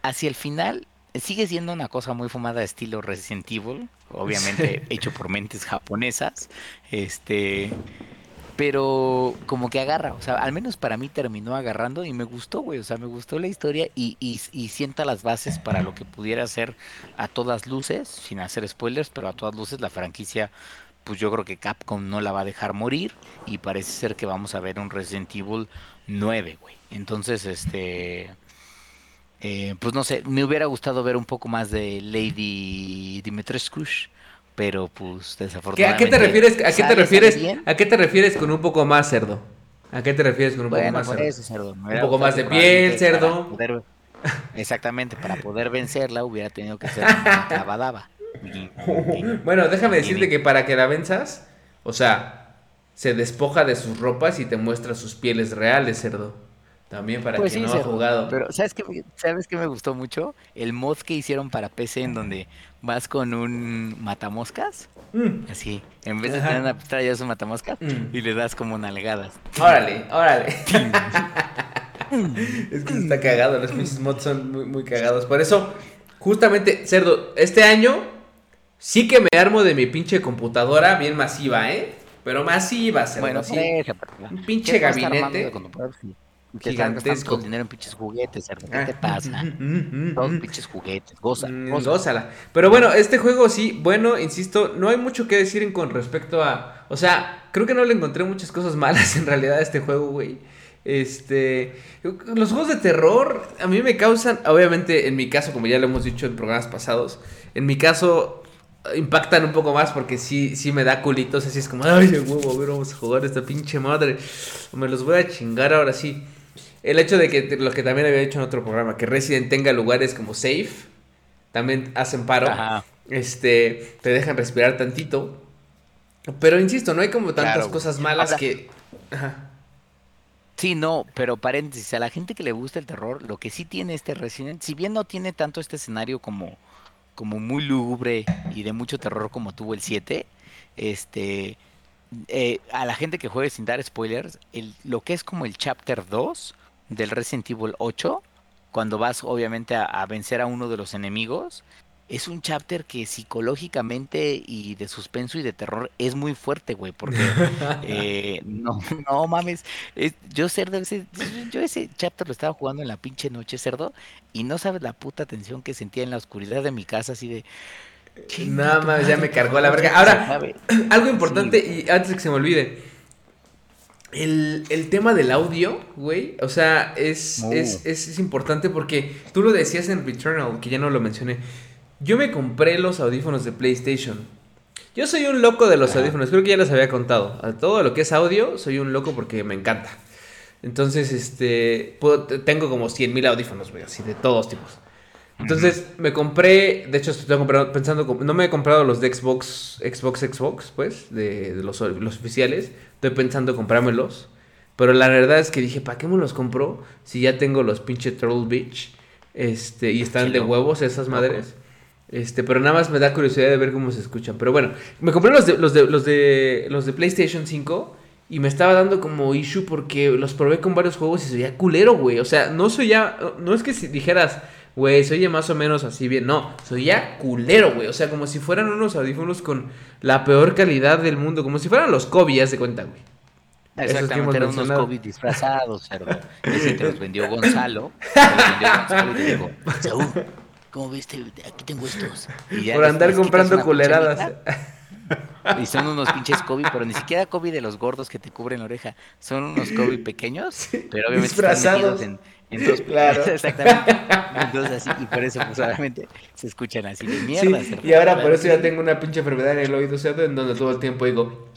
hacia el final sigue siendo una cosa muy fumada de estilo Resident Evil, obviamente hecho por mentes japonesas, este, pero como que agarra, o sea, al menos para mí terminó agarrando y me gustó, güey, o sea, me gustó la historia y, y, y sienta las bases para lo que pudiera ser a todas luces, sin hacer spoilers, pero a todas luces la franquicia, pues yo creo que Capcom no la va a dejar morir y parece ser que vamos a ver un Resident Evil 9, güey. Entonces, este... eh, pues no sé, me hubiera gustado ver un poco más de Lady Dimitrescu, pero pues ¿Qué- desafortunadamente... ¿A qué te refieres? ¿A qué te refieres? ¿A qué te refieres con un poco más cerdo? ¿A qué te refieres con un poco más por cerdo? eso, cerdo. me Un poco más de piel, cerdo. poder- exactamente, para poder vencerla hubiera tenido que ser una clavadaba. Bueno, déjame decirte que para que la venzas, o sea, se despoja de sus ropas y te muestra sus pieles reales, cerdo. También para Pues quien sí, no ha jugado. Pero ¿sabes qué, me- ¿sabes qué me gustó mucho? El mod que hicieron para PC en donde vas con un matamoscas, Mm, así, en vez de Ajá. tener una pistola ya es un matamoscas Mm. y le das como nalgadas. Órale, órale. es que está cagado, los pinches mods son muy, muy cagados. Por eso, justamente, cerdo, este año sí que me armo de mi pinche computadora bien masiva, ¿eh? Pero masiva, cerdo. Bueno, Un pinche ¿qué te vas a estar armando gabinete te gigantesco. todo el dinero en pinches juguetes? ¿Qué te Ah, pasa? mm, Todos mm. pinches juguetes, goza, Mm, goza. gózala. Pero bueno, este juego sí, bueno, insisto, no hay mucho que decir en- con respecto a. O sea, creo que no le encontré muchas cosas malas en realidad a este juego, güey. Este. Los juegos de terror a mí me causan. Obviamente, en mi caso, como ya lo hemos dicho en programas pasados, en mi caso impactan un poco más porque sí, sí me da culitos. Así es como, ay, huevo, a ver, vamos a jugar esta pinche madre. Me los voy a chingar ahora sí. El hecho de que lo que también había dicho en otro programa, que Resident tenga lugares como safe, también hacen paro. Ajá. Este, te dejan respirar tantito. Pero insisto, no hay como tantas Claro. cosas malas Ahora- que. Ajá. Sí, no, pero paréntesis, a la gente que le gusta el terror, lo que sí tiene este Resident, si bien no tiene tanto este escenario como, como muy lúgubre y de mucho terror como tuvo el 7, este, eh, a la gente que juegue sin dar spoilers, el, lo que es como el Chapter 2 del Resident Evil 8, cuando vas obviamente a, a vencer a uno de los enemigos, es un chapter que psicológicamente y de suspenso y de terror es muy fuerte, güey, porque eh, no, no mames, es- yo cerdo, ese, yo ese chapter lo estaba jugando en la pinche noche, cerdo, y no sabes la puta tensión que sentía en la oscuridad de mi casa, así de... "Chinga Nada más, ya me cargó la verga. Ahora, acabe". Algo importante, y antes de que se me olvide. El, el tema del audio, güey, o sea, es, Oh. es, es, es importante porque tú lo decías en Returnal, que ya no lo mencioné. Yo me compré los audífonos de PlayStation. Yo soy un loco de los audífonos, creo que ya les había contado. A todo lo que es audio, soy un loco porque me encanta. Entonces, este, puedo- tengo como 100 mil audífonos, güey, así de todos tipos. Entonces me compré, de hecho estoy pensando, no me he comprado los de Xbox, Xbox, Xbox, pues, de, de los, los oficiales. Estoy pensando comprármelos. Pero la verdad es que dije, ¿para qué me los compro si ya tengo los pinche Troll Beach? Este, y están de huevos esas madres. Este, pero nada más me da curiosidad de ver cómo se escuchan. Pero bueno, me compré los de, los de, los de, los de PlayStation 5 y me estaba dando como issue porque los probé con varios juegos y se veía culero, güey. O sea, no soy ya, no es que si dijeras, güey, se oye más o menos así bien. No, se oía culero, güey. O sea, como si fueran unos audífonos con la peor calidad del mundo. Como si fueran los Kobe, ya se cuenta, güey. Exactamente, eran unos COVID disfrazados, cerdo. Ese te los vendió Gonzalo. Te los vendió Gonzalo y te dijo, Saúl, ¿cómo viste? Aquí tengo estos. Por andar comprando culeradas. Y son unos pinches COVID, pero ni siquiera COVID de los gordos que te cubren la oreja. Son unos COVID pequeños, pero obviamente disfrazados. en, en dos claro. Exactamente. Entonces así, y por eso pues obviamente se escuchan así de mierda. Sí, y ahora por eso ya tengo una pinche enfermedad en el oído cerdo en donde todo el tiempo digo.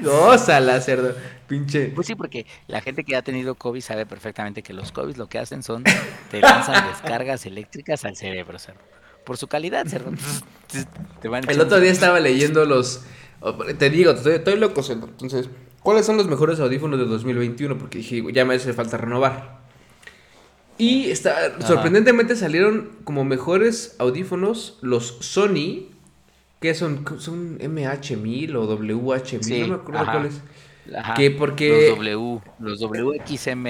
Gózala, cerdo. Pinche. Pues sí, porque la gente que ha tenido COVID sabe perfectamente que los COVID lo que hacen son te lanzan descargas eléctricas al cerebro, cerdo. Por su calidad, cerdo. el otro día estaba leyendo los. Te digo, estoy, loco, cerdo. Entonces, ¿cuáles son los mejores audífonos de 2021? Porque dije, ya me hace falta renovar. Y está, sorprendentemente salieron como mejores audífonos los Sony ¿Qué son? ¿Son MH1000 o WH1000? no me acuerdo cuáles. Que porque... Los W, los WXM...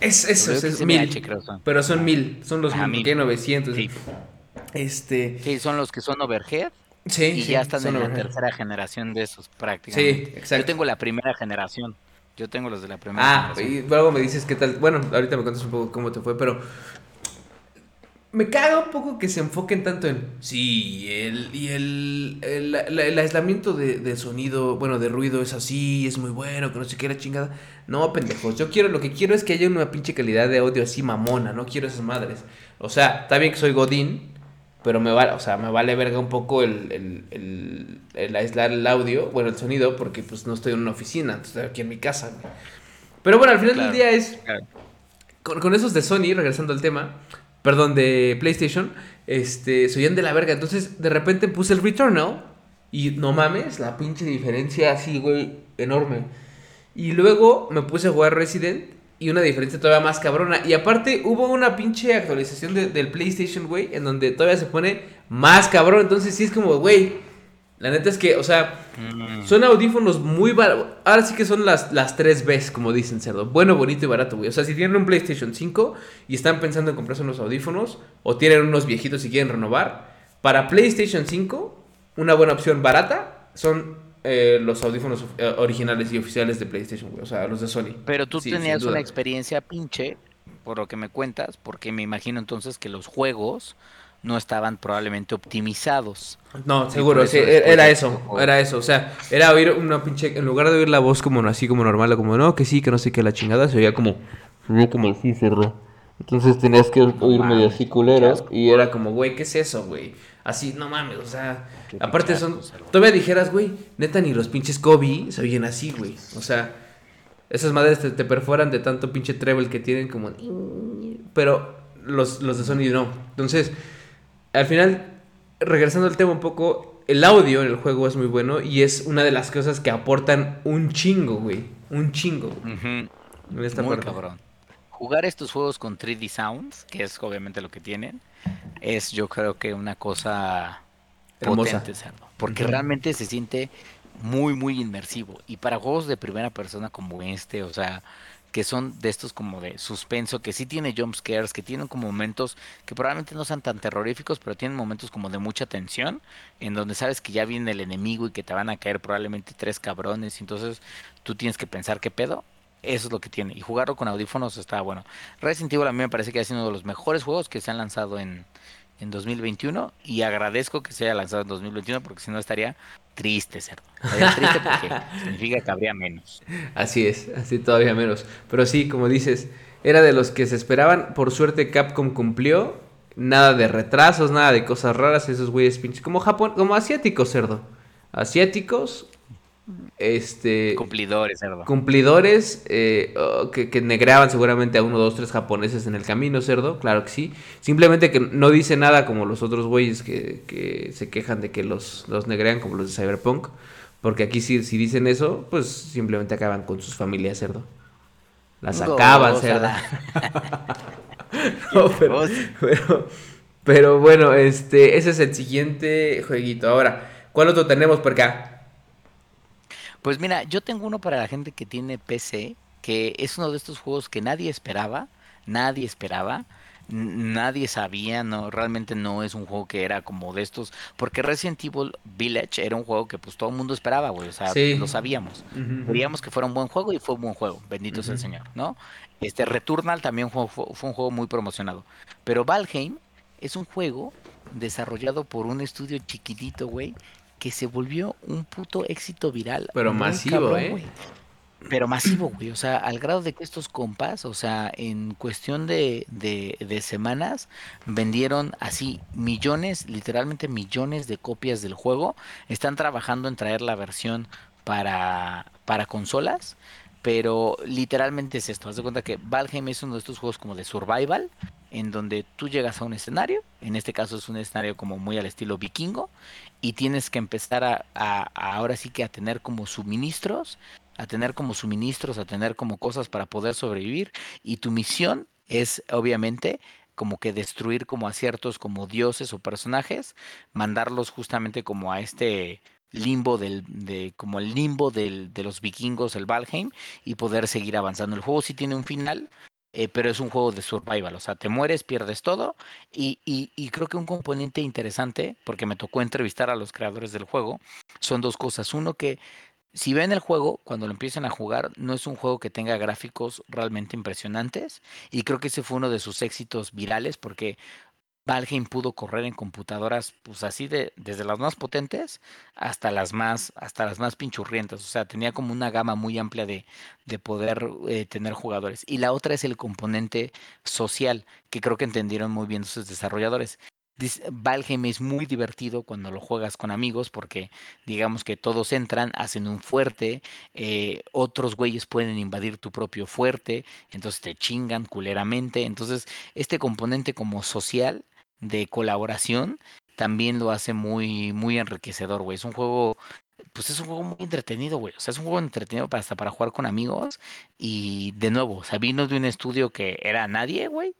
Es eso, es 1000. Creo son. Pero son 1000, son los Ajá, 900. Sí. Este... Sí, son los que son overhead. Sí, y ya están en la tercera generación de esos prácticamente. Sí, exacto. Yo tengo la primera generación. Yo tengo los de la primera ah, y luego me dices qué tal. Bueno, ahorita me cuentas un poco cómo te fue, pero me caga un poco que se enfoquen tanto en. Sí, el, y el, el, aislamiento de, sonido, bueno, de ruido es así, es muy bueno, que no se quiera chingada. No, pendejos. Yo quiero, lo que quiero es que haya una pinche calidad de audio así mamona, no quiero esas madres. O sea, está bien que soy Godín, pero me vale, o sea, me vale verga un poco el, el, aislar el audio, bueno, el sonido, porque pues no estoy en una oficina, estoy aquí en mi casa. Pero bueno, al final del día es. Con, con esos de Sony, regresando al tema perdón, de PlayStation, este, se oían de la verga. Entonces, de repente puse el Returnal y no mames, la pinche diferencia así, güey, enorme. Y luego me puse a jugar Resident y una diferencia todavía más cabrona. Y aparte hubo una pinche actualización del PlayStation, güey, en donde todavía se pone más cabrón. Entonces sí es como, güey, la neta es que, o sea, mm. son audífonos muy baratos. Ahora sí que son las, las tres Bs, como dicen, cerdo. Bueno, bonito y barato, güey. O sea, si tienen un PlayStation 5 y están pensando en comprarse unos audífonos, o tienen unos viejitos y quieren renovar, para PlayStation 5, una buena opción barata son eh, los audífonos eh, originales y oficiales de PlayStation, güey. O sea, los de Sony. Pero tú tenías una experiencia pinche, por lo que me cuentas, porque me imagino entonces que los juegos no estaban probablemente optimizados. No, seguro, era eso, era eso, o sea, era oír una pinche, en lugar de oír la voz como así como normal, como no, que sí, que no sé qué, la chingada, se oía como, se oía como así, cerró. Entonces tenías que oír medio así culero y era como, güey, ¿qué es eso, güey? Así, no mames, o sea, aparte son, todavía dijeras, güey, neta ni los pinches Kobe se oyen así, güey, o sea, esas madres te, te perforan de tanto pinche treble que tienen como, pero los, los de Sony no, entonces al final, regresando al tema un poco, el audio en el juego es muy bueno y es una de las cosas que aportan un chingo, güey. Un chingo. En esta muy cabrón. Jugar estos juegos con 3D Sounds, que es obviamente lo que tienen, es yo creo que una cosa Hermosa. potente, porque realmente se siente muy, muy inmersivo. Y para juegos de primera persona como este, o sea, que son de estos como de suspenso, que sí tiene jump scares, que tienen como momentos que probablemente no sean tan terroríficos, pero tienen momentos como de mucha tensión, en donde sabes que ya viene el enemigo y que te van a caer probablemente tres cabrones, y entonces tú tienes que pensar qué pedo. Eso es lo que tiene. Y jugarlo con audífonos está bueno. Resident Evil a mí me parece que ha sido uno de los mejores juegos que se han lanzado en, en 2021 y agradezco que se haya lanzado en 2021 porque si no estaría triste, cerdo. Estaría triste porque significa que habría menos. Así es, así todavía menos. Pero sí, como dices, era de los que se esperaban. Por suerte Capcom cumplió. Nada de retrasos, nada de cosas raras. Esos güeyes pinches. Como Japón, como asiáticos, cerdo. Asiáticos, este cumplidores cerdo. cumplidores eh, oh, que, que, negreaban seguramente a uno dos tres japoneses en el camino cerdo claro que sí. Simplemente que no dice nada como los otros güeyes que, que se quejan de que los, los negrean como los de cyberpunk porque aquí si, si dicen eso pues simplemente acaban con sus familias cerdo. Las acaban cerdo. pero, pero, pero bueno este ese es el siguiente jueguito. Ahora cuál otro tenemos por acá pues mira, yo tengo uno para la gente que tiene PC, que es uno de estos juegos que nadie esperaba, nadie esperaba. nadie sabía, no, realmente no es un juego que era como de estos, porque Resident Evil Village era un juego que pues todo el mundo esperaba, güey, o sea, lo sabíamos. Queríamos que fuera un buen juego y fue un buen juego, bendito sea el Señor, ¿no? Este Returnal también fue, fue, un juego muy promocionado, pero Valheim es un juego desarrollado por un estudio chiquitito, güey, que se volvió un puto éxito viral. Pero masivo, ¿eh? Pero masivo, güey. O sea, al grado de que estos compas, o sea, en cuestión de, de, semanas, vendieron así millones, literalmente millones de copias del juego. Están trabajando en traer la versión para, para consolas. Pero literalmente es esto. Haz de cuenta que Valheim es uno de estos juegos como de survival, en donde tú llegas a un escenario, en este caso es un escenario como muy al estilo vikingo, y tienes que empezar a, ahora sí que a tener como suministros a tener como suministros, a tener como cosas para poder sobrevivir y tu misión es obviamente como que destruir como a ciertos como dioses o personajes, mandarlos justamente como a este limbo del, de, como el limbo del, de los vikingos, el Valheim, y poder seguir avanzando. El juego sí tiene un final, eh, pero es un juego de survival, o sea, te mueres, pierdes todo, y, y, y, creo que un componente interesante, porque me tocó entrevistar a los creadores del juego, son dos cosas. Uno que si ven el juego, cuando lo empiecen a jugar, no es un juego que tenga gráficos realmente impresionantes. Y creo que ese fue uno de sus éxitos virales porque Valheim pudo correr en computadoras, pues así de, desde las más potentes hasta las más, hasta las más pinchurrientas. O sea, tenía como una gama muy amplia de, de poder eh, tener jugadores. Y la otra es el componente social, que creo que entendieron muy bien sus desarrolladores. Valheim es muy divertido cuando lo juegas con amigos porque digamos que todos entran, hacen un fuerte, eh, otros güeyes pueden invadir tu propio fuerte, entonces te chingan culeramente. Entonces este componente como social de colaboración también lo hace muy, muy enriquecedor, güey. Es un juego, pues es un juego muy entretenido, güey. O sea, es un juego entretenido para, hasta para jugar con amigos. Y de nuevo, o sea, vino de un estudio que era nadie, güey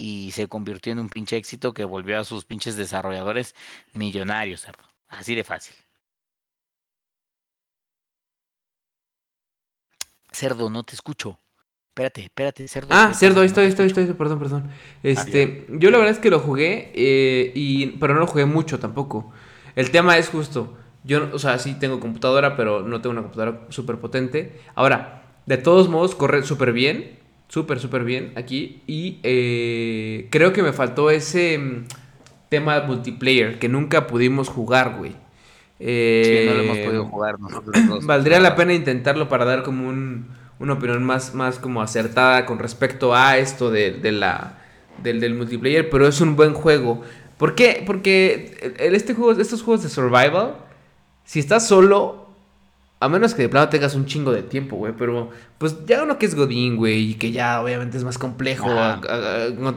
y se convirtió en un pinche éxito que volvió a sus pinches desarrolladores millonarios, cerdo. Así de fácil. Cerdo, no te escucho. Espérate, espérate, cerdo. Ah, cerdo, estoy, estoy, estoy, perdón, perdón. Este, yo la verdad es que lo jugué, eh, y, pero no lo jugué mucho tampoco. El tema es justo, yo, o sea, sí tengo computadora, pero no tengo una computadora súper potente. Ahora, de todos modos, corre súper bien súper, súper bien aquí. Y eh, creo que me faltó ese mm, tema multiplayer que nunca pudimos jugar, güey. sí, no lo hemos podido jugar nosotros Valdría la pena intentarlo para dar como un, una opinión más, más como acertada con respecto a esto de, de la, del, del, multiplayer, pero es un buen juego. ¿Por qué? Porque este juego, estos juegos de survival, si estás solo, a menos que de plano tengas un chingo de tiempo, güey. Pero, pues ya uno que es Godín, güey. Y que ya obviamente es más complejo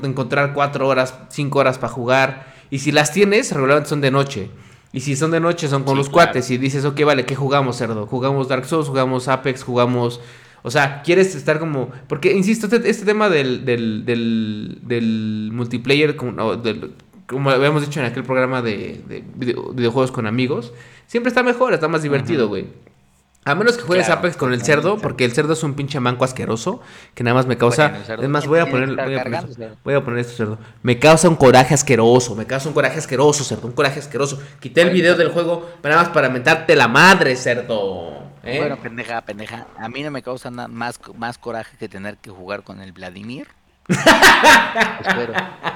encontrar cuatro horas, cinco horas para jugar. Y si las tienes, regularmente son de noche. Y si son de noche, son con los cuates. Y dices, ok, vale, ¿qué jugamos, cerdo? Jugamos Dark Souls, jugamos Apex, jugamos. O sea, quieres estar como. Porque, insisto, este, este tema del, del, del, del multiplayer, como, como habíamos dicho en aquel programa de, de videojuegos con amigos, siempre está mejor, está más divertido, güey. A menos que juegues Apex con el cerdo, porque el cerdo es un pinche manco asqueroso que nada más me causa. es más, voy a poner, voy a poner, esto, voy a poner esto, cerdo. Me causa un coraje asqueroso, me causa un coraje asqueroso, cerdo, un coraje asqueroso. Quité el video del juego nada más para mentarte la madre, cerdo. ¿Eh? Bueno, pendeja, pendeja. A mí no me causa nada más, más coraje que tener que jugar con el Vladimir. espero,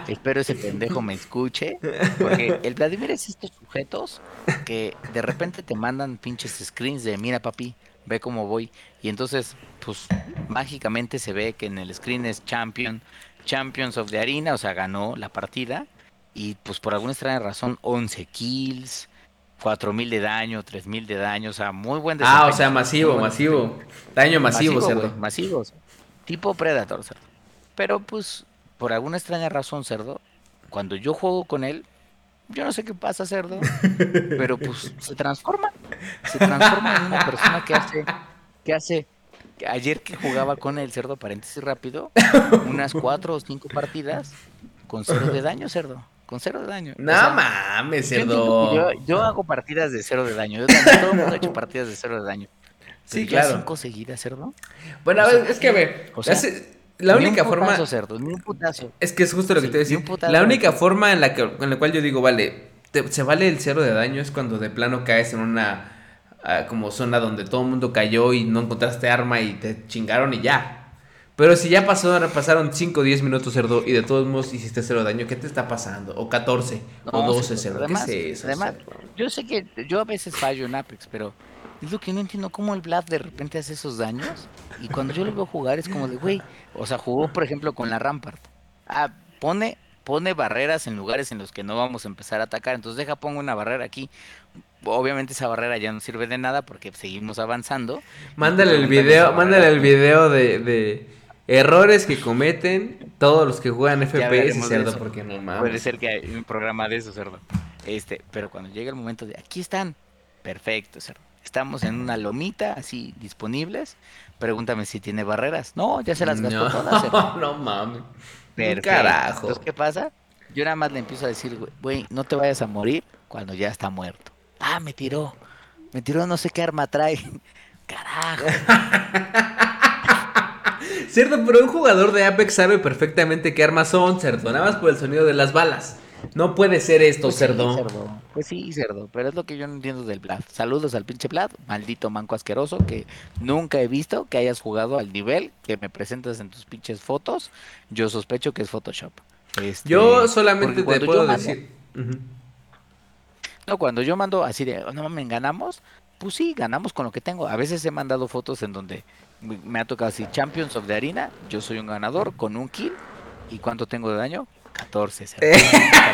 espero ese pendejo me escuche. Porque el Vladimir es estos sujetos que de repente te mandan pinches screens de mira papi, ve cómo voy. Y entonces, pues mágicamente se ve que en el screen es champion, Champions of the Arena, o sea, ganó la partida. Y pues por alguna extraña razón, 11 kills, 4000 de daño, 3000 de daño, o sea, muy buen Ah, o sea, masivo, masivo. Daño masivo, masivo cerdo. masivos. Tipo Predator, cerdo. Pero pues, por alguna extraña razón, cerdo, cuando yo juego con él, yo no sé qué pasa, cerdo, pero pues se transforma. Se transforma en una persona que hace, que hace, ayer que jugaba con el cerdo, paréntesis rápido, unas cuatro o cinco partidas con cero de daño, cerdo. Con cero de daño. No mames, cerdo. Yo, hago partidas de cero de daño. Yo también, todo el mundo ha hecho partidas de cero de daño. Sí, claro. cinco seguidas, cerdo? Bueno, a ver, es que a ver, La Ni un única forma. putazo, cerdo, ni un putazo. Es que es justo lo que Sí, te voy a ni un decir. putazo La única forma en la, que, en la cual yo digo, vale, te- se vale el cero de daño es cuando de plano caes en una ah, como zona donde todo el mundo cayó y no encontraste arma y te chingaron y ya. Pero si ya pasó, pasaron 5 o 10 minutos, cerdo, y de todos modos hiciste cero daño, ¿qué te está pasando? O 14, o No, 12, cerdo, cerdo. además- ¿Qué es eso? además, cerdo? Yo sé que yo a veces fallo en Apex, pero es lo que no entiendo, cómo el Vlad de repente hace esos daños y cuando yo lo veo jugar es como de, güey, o sea, jugó por ejemplo con la Rampart. Ah, pone, pone barreras en lugares en los que no vamos a empezar a atacar, entonces deja, pongo una barrera aquí. Obviamente esa barrera ya no sirve de nada porque seguimos avanzando. Mándale el video, mándale el video de, de errores que cometen todos los que juegan FPS, cerdo, porque no mames. Puede ser que hay un programa de eso, cerdo. Este, pero cuando llega el momento de aquí están, perfecto, cerdo. Estamos en una lomita así disponibles. Pregúntame si tiene barreras. No, ya se las gastó no, todas, cerdo. no mames. Perfecto. carajo. Entonces, ¿qué pasa? Yo nada más le empiezo a decir, güey, no te vayas a morir cuando ya está muerto. Ah, me tiró. Me tiró no sé qué arma trae. Carajo. Cierto, pero un jugador de Apex sabe perfectamente qué armas son, cerdo, nada más por el sonido de las balas. No puede ser esto, Pues sí, cerdo. cerdo. Pues sí, cerdo. Pero es lo que yo no entiendo del Vlad. Saludos al pinche Vlad, maldito manco asqueroso, que nunca he visto que hayas jugado al nivel que me presentas en tus pinches fotos. Yo sospecho que es Photoshop. Este, Yo solamente te puedo mando- decir. No, cuando yo mando así de, "Oh, no mames, ganamos, pues sí, ganamos con lo que tengo. A veces he mandado fotos en donde me ha tocado así, Champions of the Arena, yo soy un ganador con un kill. ¿Y cuánto tengo de daño? 14, cerdo.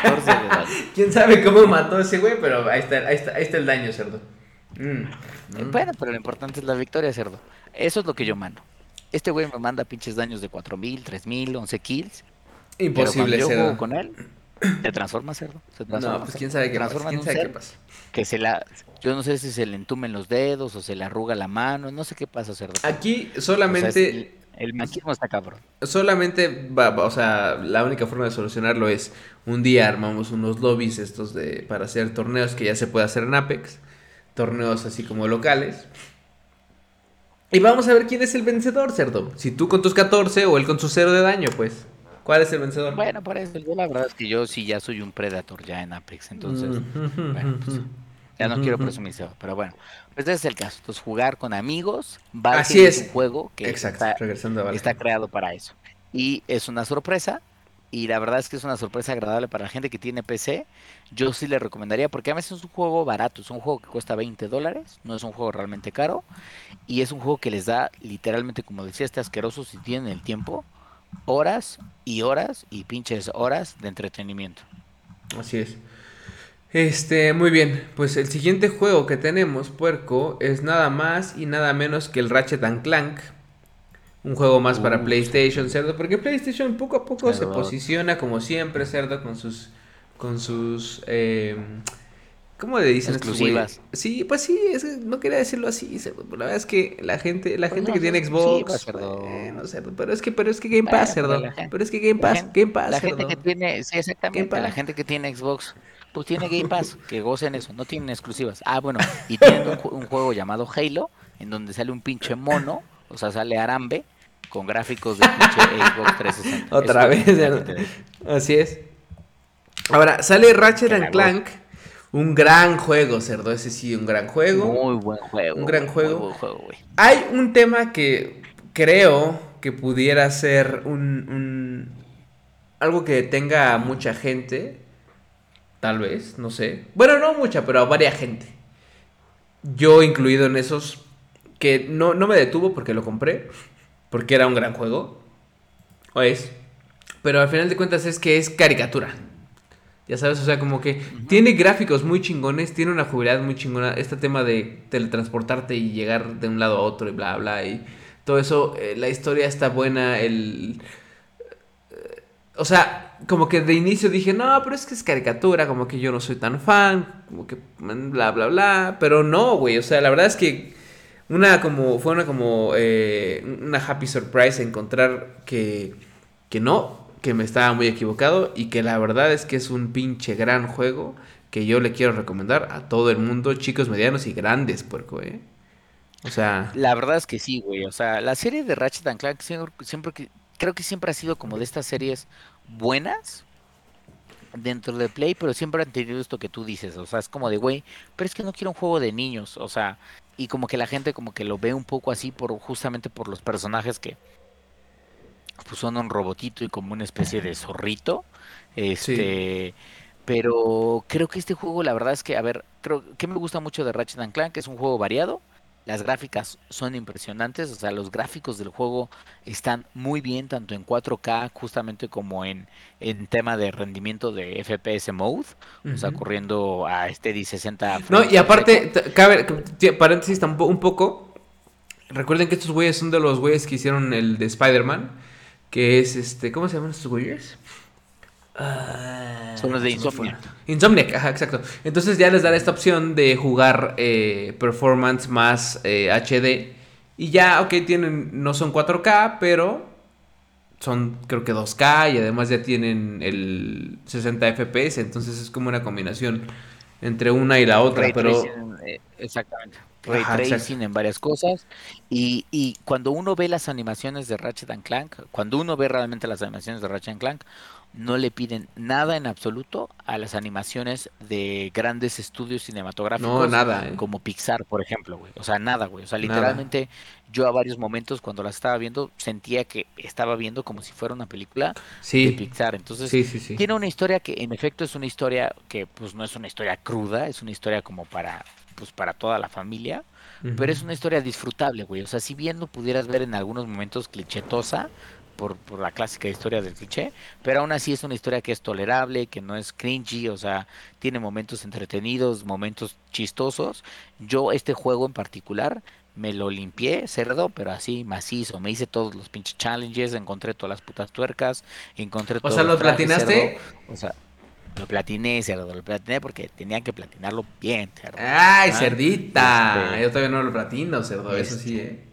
14 de daño. Quién sabe cómo mató ese güey, pero ahí está, ahí está, ahí está el daño, cerdo. Mm, Eh, mm. Bueno, pero lo importante es la victoria, cerdo. Eso es lo que yo mando. Este güey me manda pinches daños de 4000, 3000, 11 kills. Imposible, pero cuando yo cerdo. juego con él, se transforma, cerdo. Se transforma, No, pues quién sabe qué pasa. ¿Quién sabe qué pasa? Que se la. Yo no sé si se le entumen los dedos o se le arruga la mano. No sé qué pasa, cerdo. Aquí O sea, es- solamente, el, el maquismo está cabrón. solamente, va, va, o sea, la única forma de solucionarlo es un día armamos unos lobbies estos de para hacer torneos que ya se puede hacer en Apex, torneos así como locales. Y vamos a ver quién es el vencedor, cerdo. Si tú con tus 14 o él con su cero de daño, pues. ¿Cuál es el vencedor? Bueno, por eso, yo la verdad es que yo sí ya soy un Predator ya en Apex. Entonces, Mm. bueno, pues, ya no quiero presumir, cerdo, pero bueno. Pues ese es el caso. Entonces, jugar con amigos. Valheim Así es. un juego que Exacto, está regresando a Valheim. está creado para eso. Y es una sorpresa. Y la verdad es que es una sorpresa agradable para la gente que tiene PC. Yo sí le recomendaría, porque además es un juego barato, es un juego que cuesta 20 dólares, no es un juego realmente caro. Y es un juego que les da, literalmente, como decía este asqueroso, si tienen el tiempo, horas y horas y pinches horas de entretenimiento. Así es. Este, muy bien. Pues el siguiente juego que tenemos, puerco, es nada más y nada menos que el Ratchet and Clank. Un juego más para Uf. PlayStation, cerdo. Porque PlayStation poco a poco se posiciona como siempre, cerdo, con sus. con sus. eh, ¿Cómo le dicen Exclusivas. Sí, pues sí, es no quería decirlo así, La verdad es que la gente, la Pues gente no que tiene Xbox. cerdo. bueno, cerdo, pero es que, pero es que Game Pass, cerdo. gente- Pero es que Game Pass, gente- Game Pass, La gente cerdo. que tiene, sí, exactamente, Game la gente que tiene Xbox, pues tiene Game Pass, que gocen eso, no tienen exclusivas. Ah, bueno, y tienen un, ju- un juego llamado Halo, en donde sale un pinche mono, o sea, sale Arambe, con gráficos de pinche Xbox 360. Otra Eso vez, es. Así es. Ahora, sale Ratchet and la Clank. Un gran juego, cerdo. Ese sí, un gran juego. Muy buen juego. Un gran juego. Muy buen juego, güey. Hay un tema que creo que pudiera ser un, un- algo que tenga a mucha gente. Tal vez, no sé. Bueno, no mucha, pero a varias gente. Yo incluido en esos. Que no, no me detuvo porque lo compré. Porque era un gran juego. O es. Pero al final de cuentas es que es caricatura. Ya sabes, o sea, como que tiene gráficos muy chingones, tiene una jugabilidad muy chingona. Este tema de teletransportarte y llegar de un lado a otro y bla, bla. Y todo eso, eh, la historia está buena. El. eh, o sea, como que de inicio dije, no, pero es que es caricatura, como que yo no soy tan fan, como que mm, bla, bla, bla. Pero no, güey, o sea, la verdad es que una como, fue una como, eh, una happy surprise encontrar que, que no, que me estaba muy equivocado y que la verdad es que es un pinche gran juego que yo le quiero recomendar a todo el mundo, chicos, medianos y grandes, puerco, eh. O sea, La verdad es que sí, güey. O sea, la serie de Ratchet and Clank siempre, siempre que creo que siempre ha sido como de estas series buenas dentro de Play, pero siempre han tenido esto que tú dices, o sea, es como de, güey, pero es que no quiero un juego de niños, o sea, y como que la gente como que lo ve un poco así por justamente por los personajes que pues son un robotito y como una especie de zorrito, este, pero creo que este juego la verdad es que, a ver, creo que me gusta mucho de Ratchet and Clank, que es un juego variado, las gráficas son impresionantes, o sea, los gráficos del juego están muy bien, tanto en 4K justamente como en, en tema de rendimiento de FPS mode, o sea, corriendo a este 1060. No, y aparte, cabe, paréntesis un poco, recuerden que estos güeyes son de los güeyes que hicieron el de Spider-Man, que es este, ¿cómo se llaman estos güeyes? Ah, Son los de Insomniac. Insomniac, ajá, exacto. Entonces ya les dará esta opción de jugar eh, performance más HD. Eh, y ya, ok, tienen, no son 4K, pero son creo que 2K y además ya tienen el 60 FPS. Entonces es como una combinación entre una y la otra. pero... Eh, exactamente. Ray tracing en varias cosas. Y, y, cuando uno ve las animaciones de Ratchet and Clank, cuando uno ve realmente las animaciones de Ratchet and Clank, no le piden nada en absoluto a las animaciones de grandes estudios cinematográficos. nada, ¿eh? Como Pixar, por ejemplo, güey. O sea, nada, güey. O sea, literalmente yo a varios momentos cuando las estaba viendo sentía que estaba viendo como si fuera una película de Pixar. Entonces, tiene una historia que en efecto es una historia que pues no es una historia cruda, es una historia como para pues para toda la familia. Pero es una historia disfrutable, güey. O sea, si bien no pudieras ver en algunos momentos clichetosa, por, por, la clásica historia del cliché, pero aún así es una historia que es tolerable, que no es cringy, o sea, tiene momentos entretenidos, momentos chistosos. Yo este juego en particular me lo limpié, cerdo, pero así macizo, me hice todos los pinches challenges, encontré todas las putas tuercas, encontré O sea, ¿lo platinaste? o sea, lo platiné, cerdo, lo platiné porque tenía que platinarlo bien, cerdo. ¡Ay, ah, cerdita! Este, Yo todavía no lo platino, cerdo, eso sí, ¿eh?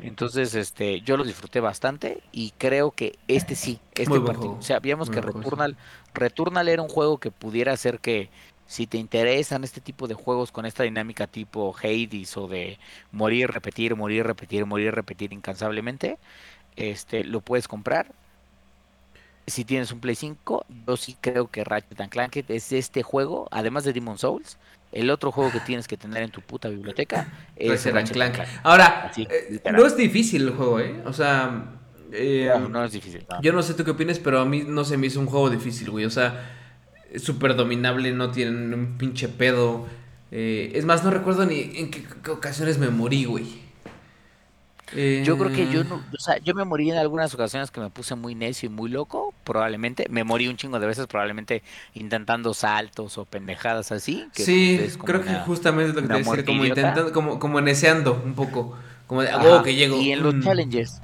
Entonces, este, yo lo disfruté bastante y creo que este sí, este partido. O sea, vimos que Returnal, Returnal era un juego que pudiera ser que si te interesan este tipo de juegos con esta dinámica tipo Hades o de morir, repetir, morir, repetir, morir, repetir incansablemente, este, lo puedes comprar. Si tienes un Play 5, yo sí creo que Ratchet Clank es este juego, además de Demon Souls, el otro juego que tienes que tener en tu puta biblioteca es Ratchet Clank. Ahora, eh, no es difícil el juego, ¿eh? O sea... Eh, no, es difícil. Yo no sé tú qué opinas, pero a mí no se me hizo un juego difícil, güey. O sea, es súper dominable, no tienen un pinche pedo. Eh, es más, no recuerdo ni en qué ocasiones me morí, güey. Yo creo que yo no, o sea, yo me morí en algunas ocasiones que me puse muy necio y muy loco, probablemente. Me morí un chingo de veces, probablemente intentando saltos o pendejadas así. sí, pues, creo que justamente es lo que te decía, como intentando, como, como neceando un poco. Como de, oh, que llego. Y en los challenges,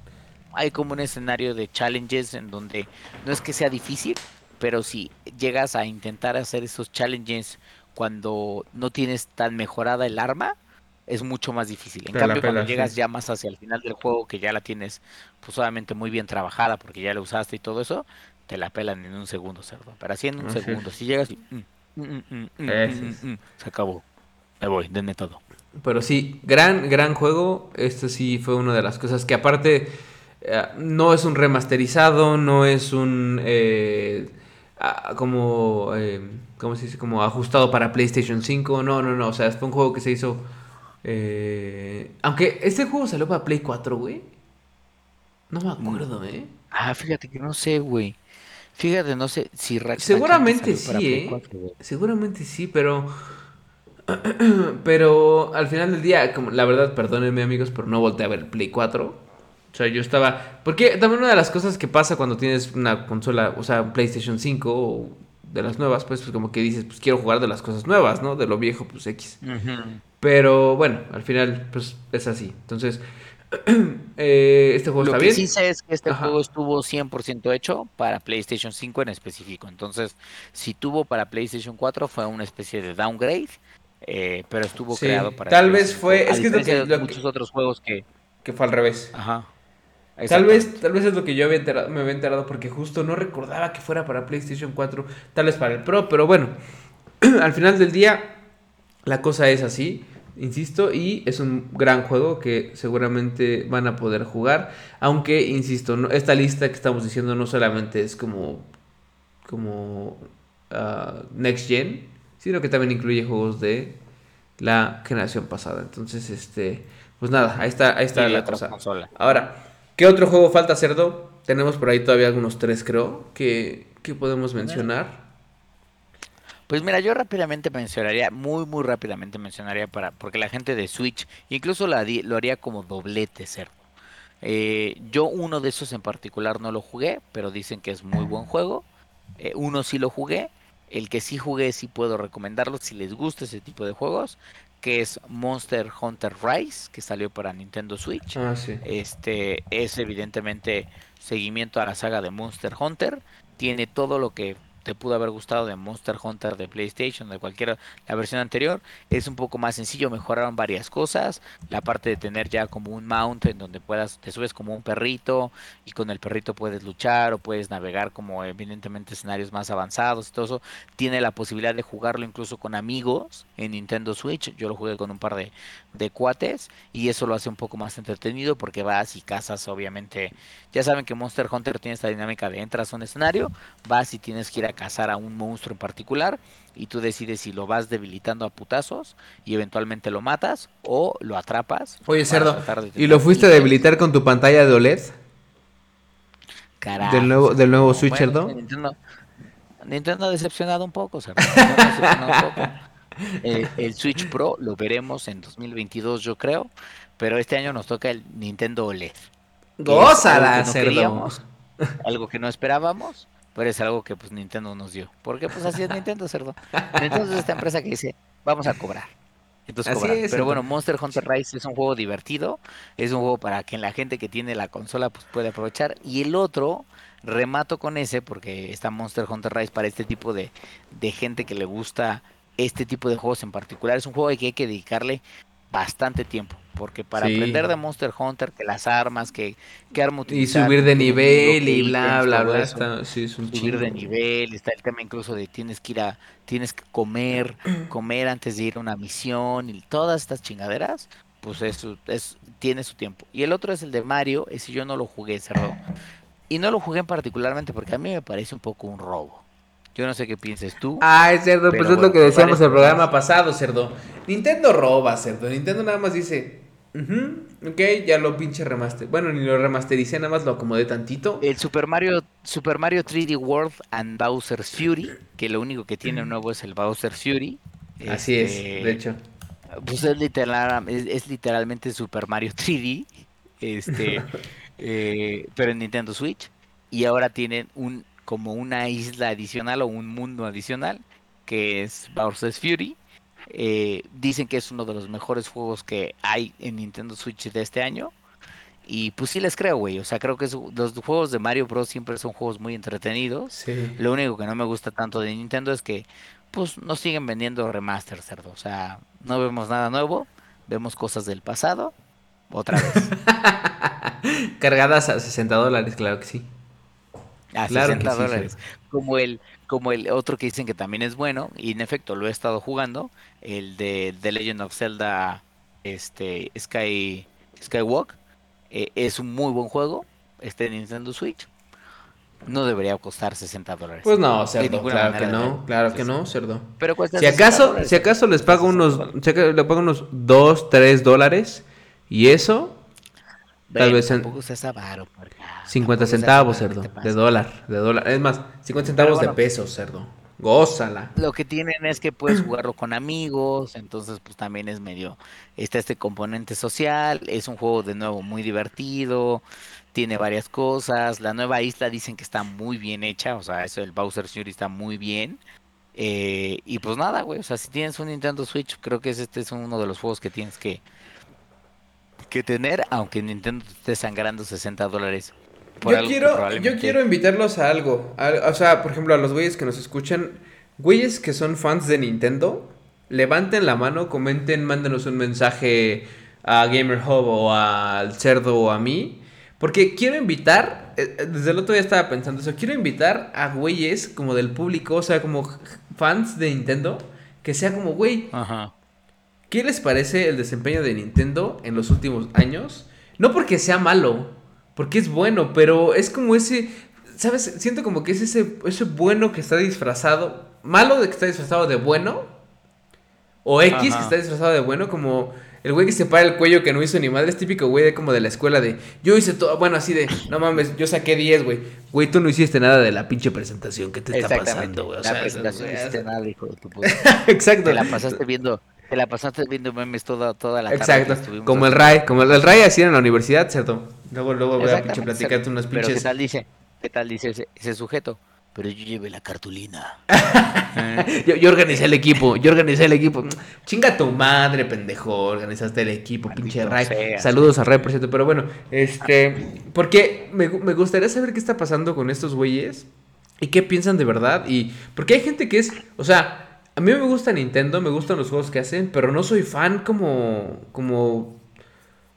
hay como un escenario de challenges en donde no es que sea difícil, pero si llegas a intentar hacer esos challenges cuando no tienes tan mejorada el arma, es mucho más difícil. En cambio, cuando llegas ya más hacia el final del juego, que ya la tienes pues obviamente muy bien trabajada porque ya la usaste y todo eso, te la pelan en un segundo, cerdo. Pero así en un segundo, si llegas y... se acabó. Me voy, denme todo. Pero sí, gran, gran juego. Este sí fue una de las cosas que aparte eh, no es un remasterizado, no es un... Eh, como... Eh, ¿Cómo se dice? Como ajustado para PlayStation 5. No, no, no. O sea, fue un juego que se hizo eh, aunque este juego salió para Play 4, güey. No me acuerdo, ¿eh? Ah, fíjate que no sé, güey. Fíjate, no sé si Seguramente sí, ¿eh? Seguramente sí, pero. pero al final del día, como la verdad, perdónenme amigos, pero no volteé a ver Play 4. O sea, yo estaba. Porque también una de las cosas que pasa cuando tienes una consola, o sea, un PlayStation 5 o de las nuevas, pues, pues como que dices, pues quiero jugar de las cosas nuevas, ¿no? De lo viejo, pues X. Pero bueno, al final, pues es así. Entonces, eh, este juego Lo está que bien. sí sé es que este juego estuvo 100% hecho para PlayStation 5 en específico. Entonces, si tuvo para PlayStation 4 fue una especie de downgrade, eh, pero estuvo creado para. Tal vez fue. Es que es lo que. muchos otros juegos que. Que fue al revés. Ajá. Tal vez, tal vez es lo que yo había enterado, me había enterado porque justo no recordaba que fuera para PlayStation 4, tal vez para el Pro, pero bueno, al final del día la cosa es así. Insisto, y es un gran juego que seguramente van a poder jugar. Aunque, insisto, no, esta lista que estamos diciendo no solamente es como, como uh, Next Gen, sino que también incluye juegos de la generación pasada. Entonces, este, pues nada, ahí está, ahí está la cosa. Ahora, ¿qué otro juego falta, Cerdo? Tenemos por ahí todavía algunos tres, creo, que, que podemos mencionar. Pues mira, yo rápidamente mencionaría, muy, muy rápidamente mencionaría para, porque la gente de Switch, incluso la, lo haría como doblete cerdo. Eh, yo uno de esos en particular no lo jugué, pero dicen que es muy buen juego. Eh, uno sí lo jugué. El que sí jugué sí puedo recomendarlo si les gusta ese tipo de juegos, que es Monster Hunter Rise, que salió para Nintendo Switch. Ah, sí. Este es evidentemente seguimiento a la saga de Monster Hunter. Tiene todo lo que te pudo haber gustado de Monster Hunter de PlayStation, de cualquiera, la versión anterior, es un poco más sencillo, mejoraron varias cosas, la parte de tener ya como un mount en donde puedas, te subes como un perrito y con el perrito puedes luchar o puedes navegar como evidentemente escenarios más avanzados y todo eso, tiene la posibilidad de jugarlo incluso con amigos en Nintendo Switch, yo lo jugué con un par de, de cuates y eso lo hace un poco más entretenido porque vas y cazas obviamente, ya saben que Monster Hunter tiene esta dinámica de entras a un escenario, vas y tienes que ir a cazar a un monstruo en particular y tú decides si lo vas debilitando a putazos y eventualmente lo matas o lo atrapas. Oye, cerdo, ¿y lo fuiste a debilitar con tu pantalla de OLED? Carajo. Del nuevo, del nuevo Switch, cerdo. Nintendo, ha decepcionado un poco, cerdo. un poco. Eh, el Switch Pro lo veremos en 2022, yo creo, pero este año nos toca el Nintendo OLED. Gózala, cerdo. algo que no esperábamos pero es algo que pues Nintendo nos dio. Porque pues así es Nintendo, cerdo. Nintendo es esta empresa que dice, vamos a cobrar. Entonces pero bueno, Monster Hunter Rise es un juego divertido, es un juego para que la gente que tiene la consola pues puede aprovechar. Y el otro, remato con ese, porque está Monster Hunter Rise para este tipo de, de gente que le gusta este tipo de juegos en particular. Es un juego que hay que dedicarle bastante tiempo. Porque para aprender de Monster Hunter, que las armas, que, que arma utilizar. Y subir de nivel y bla, bla, bla. Está, sí, es un subir de nivel. Está el tema incluso de tienes que ir a. Tienes que comer, comer antes de ir a una misión y todas estas chingaderas. Pues eso es, tiene su tiempo. Y el otro es el de Mario. Ese yo no lo jugué, cerrado. Y no lo jugué particularmente porque a mí me parece un poco un robo. Yo no sé qué pienses tú. Ay, cerdo, pues es lo que decíamos el programa pasado, cerdo. Nintendo roba, cerdo. Nintendo nada más dice, ok, ya lo pinche remaster. Bueno, ni lo remastericé, nada más lo acomodé tantito. El Super Mario, Super Mario 3D World and Bowser's Fury, que lo único que tiene nuevo es el Bowser's Fury. Así es, este, de hecho. Pues es, literal, es, literalmente Super Mario 3D, este, eh, pero en Nintendo Switch. Y ahora tienen un como una isla adicional o un mundo adicional, que es Bowser's Fury. Eh, dicen que es uno de los mejores juegos que hay en Nintendo Switch de este año. Y pues sí les creo, güey. O sea, creo que los juegos de Mario Bros. siempre son juegos muy entretenidos. Lo único que no me gusta tanto de Nintendo es que pues nos siguen vendiendo remaster, cerdo. O sea, no vemos nada nuevo, vemos cosas del pasado otra vez. Cargadas a 60 dólares, claro que sí. A 60 dólares. Como el, como el otro que dicen que también es bueno, y en efecto lo he estado jugando, el de The Legend of Zelda este, Sky, Skywalk. Eh, es un muy buen juego, este en Nintendo Switch. No debería costar 60 dólares. Pues no, cerdo, claro que no, claro que no, cerdo. Pero si acaso, si acaso les pago unos, si le pago unos 2, 3 dólares, y eso, tal vez en... 50 centavos, cerdo, de dólar, de dólar. Es más, 50 centavos de pesos, cerdo. Gózala. Lo que tienen es que puedes jugarlo con amigos, entonces pues también es medio, está este componente social, es un juego de nuevo muy divertido, tiene varias cosas, la nueva isla dicen que está muy bien hecha, o sea, eso del Bowser Fury está muy bien. Eh, y pues nada, güey, o sea, si tienes un Nintendo Switch, creo que este es uno de los juegos que tienes que, que tener, aunque Nintendo te esté sangrando 60 dólares yo quiero, yo quiero invitarlos a algo. o sea, por ejemplo, a los güeyes que nos escuchan, güeyes que son fans de Nintendo, levanten la mano, comenten, mándenos un mensaje a Gamer Hub o al cerdo o a mí. Porque quiero invitar, eh, eh, desde el otro día estaba pensando eso, quiero invitar a güeyes como del público, o sea, como fans de Nintendo, que sea como, güey, Ajá. ¿Qué les parece el desempeño de Nintendo en los últimos años? No porque sea malo, porque es bueno, pero es como ese, ¿sabes? Siento como que es ese, ese bueno que está disfrazado, malo de que está disfrazado de bueno, o X que está disfrazado de bueno, como el güey que se para el cuello que no hizo ni madre, es típico güey de como de la escuela de, yo hice todo, bueno, así de, no mames, yo saqué 10, güey. Güey, tú no hiciste nada de la pinche presentación, ¿qué te está pasando, güey? O la sea, presentación güey, no hiciste nada, hijo de tu puta. Exacto. Te la pasaste viendo, te la pasaste viendo memes toda, toda la tarde. Exacto, estuvimos como el. RAI, como el, el RAI hacía en la universidad, ¿cierto? Luego, luego voy a pinche platicarte unos Pero ¿qué pinches. tal dice? ¿Qué tal dice ese, ese sujeto? Pero yo llevé la cartulina. Yo, yo organicé el equipo, yo organicé el equipo. Chinga tu madre, pendejo, organizaste el equipo, Maldito pinche Ray. Saludos a Ray, por cierto, pero bueno, este, porque me, me gustaría saber qué está pasando con estos güeyes y qué piensan de verdad y porque hay gente que es, o sea, a mí me gusta Nintendo, me gustan los juegos que hacen, pero no soy fan como, como,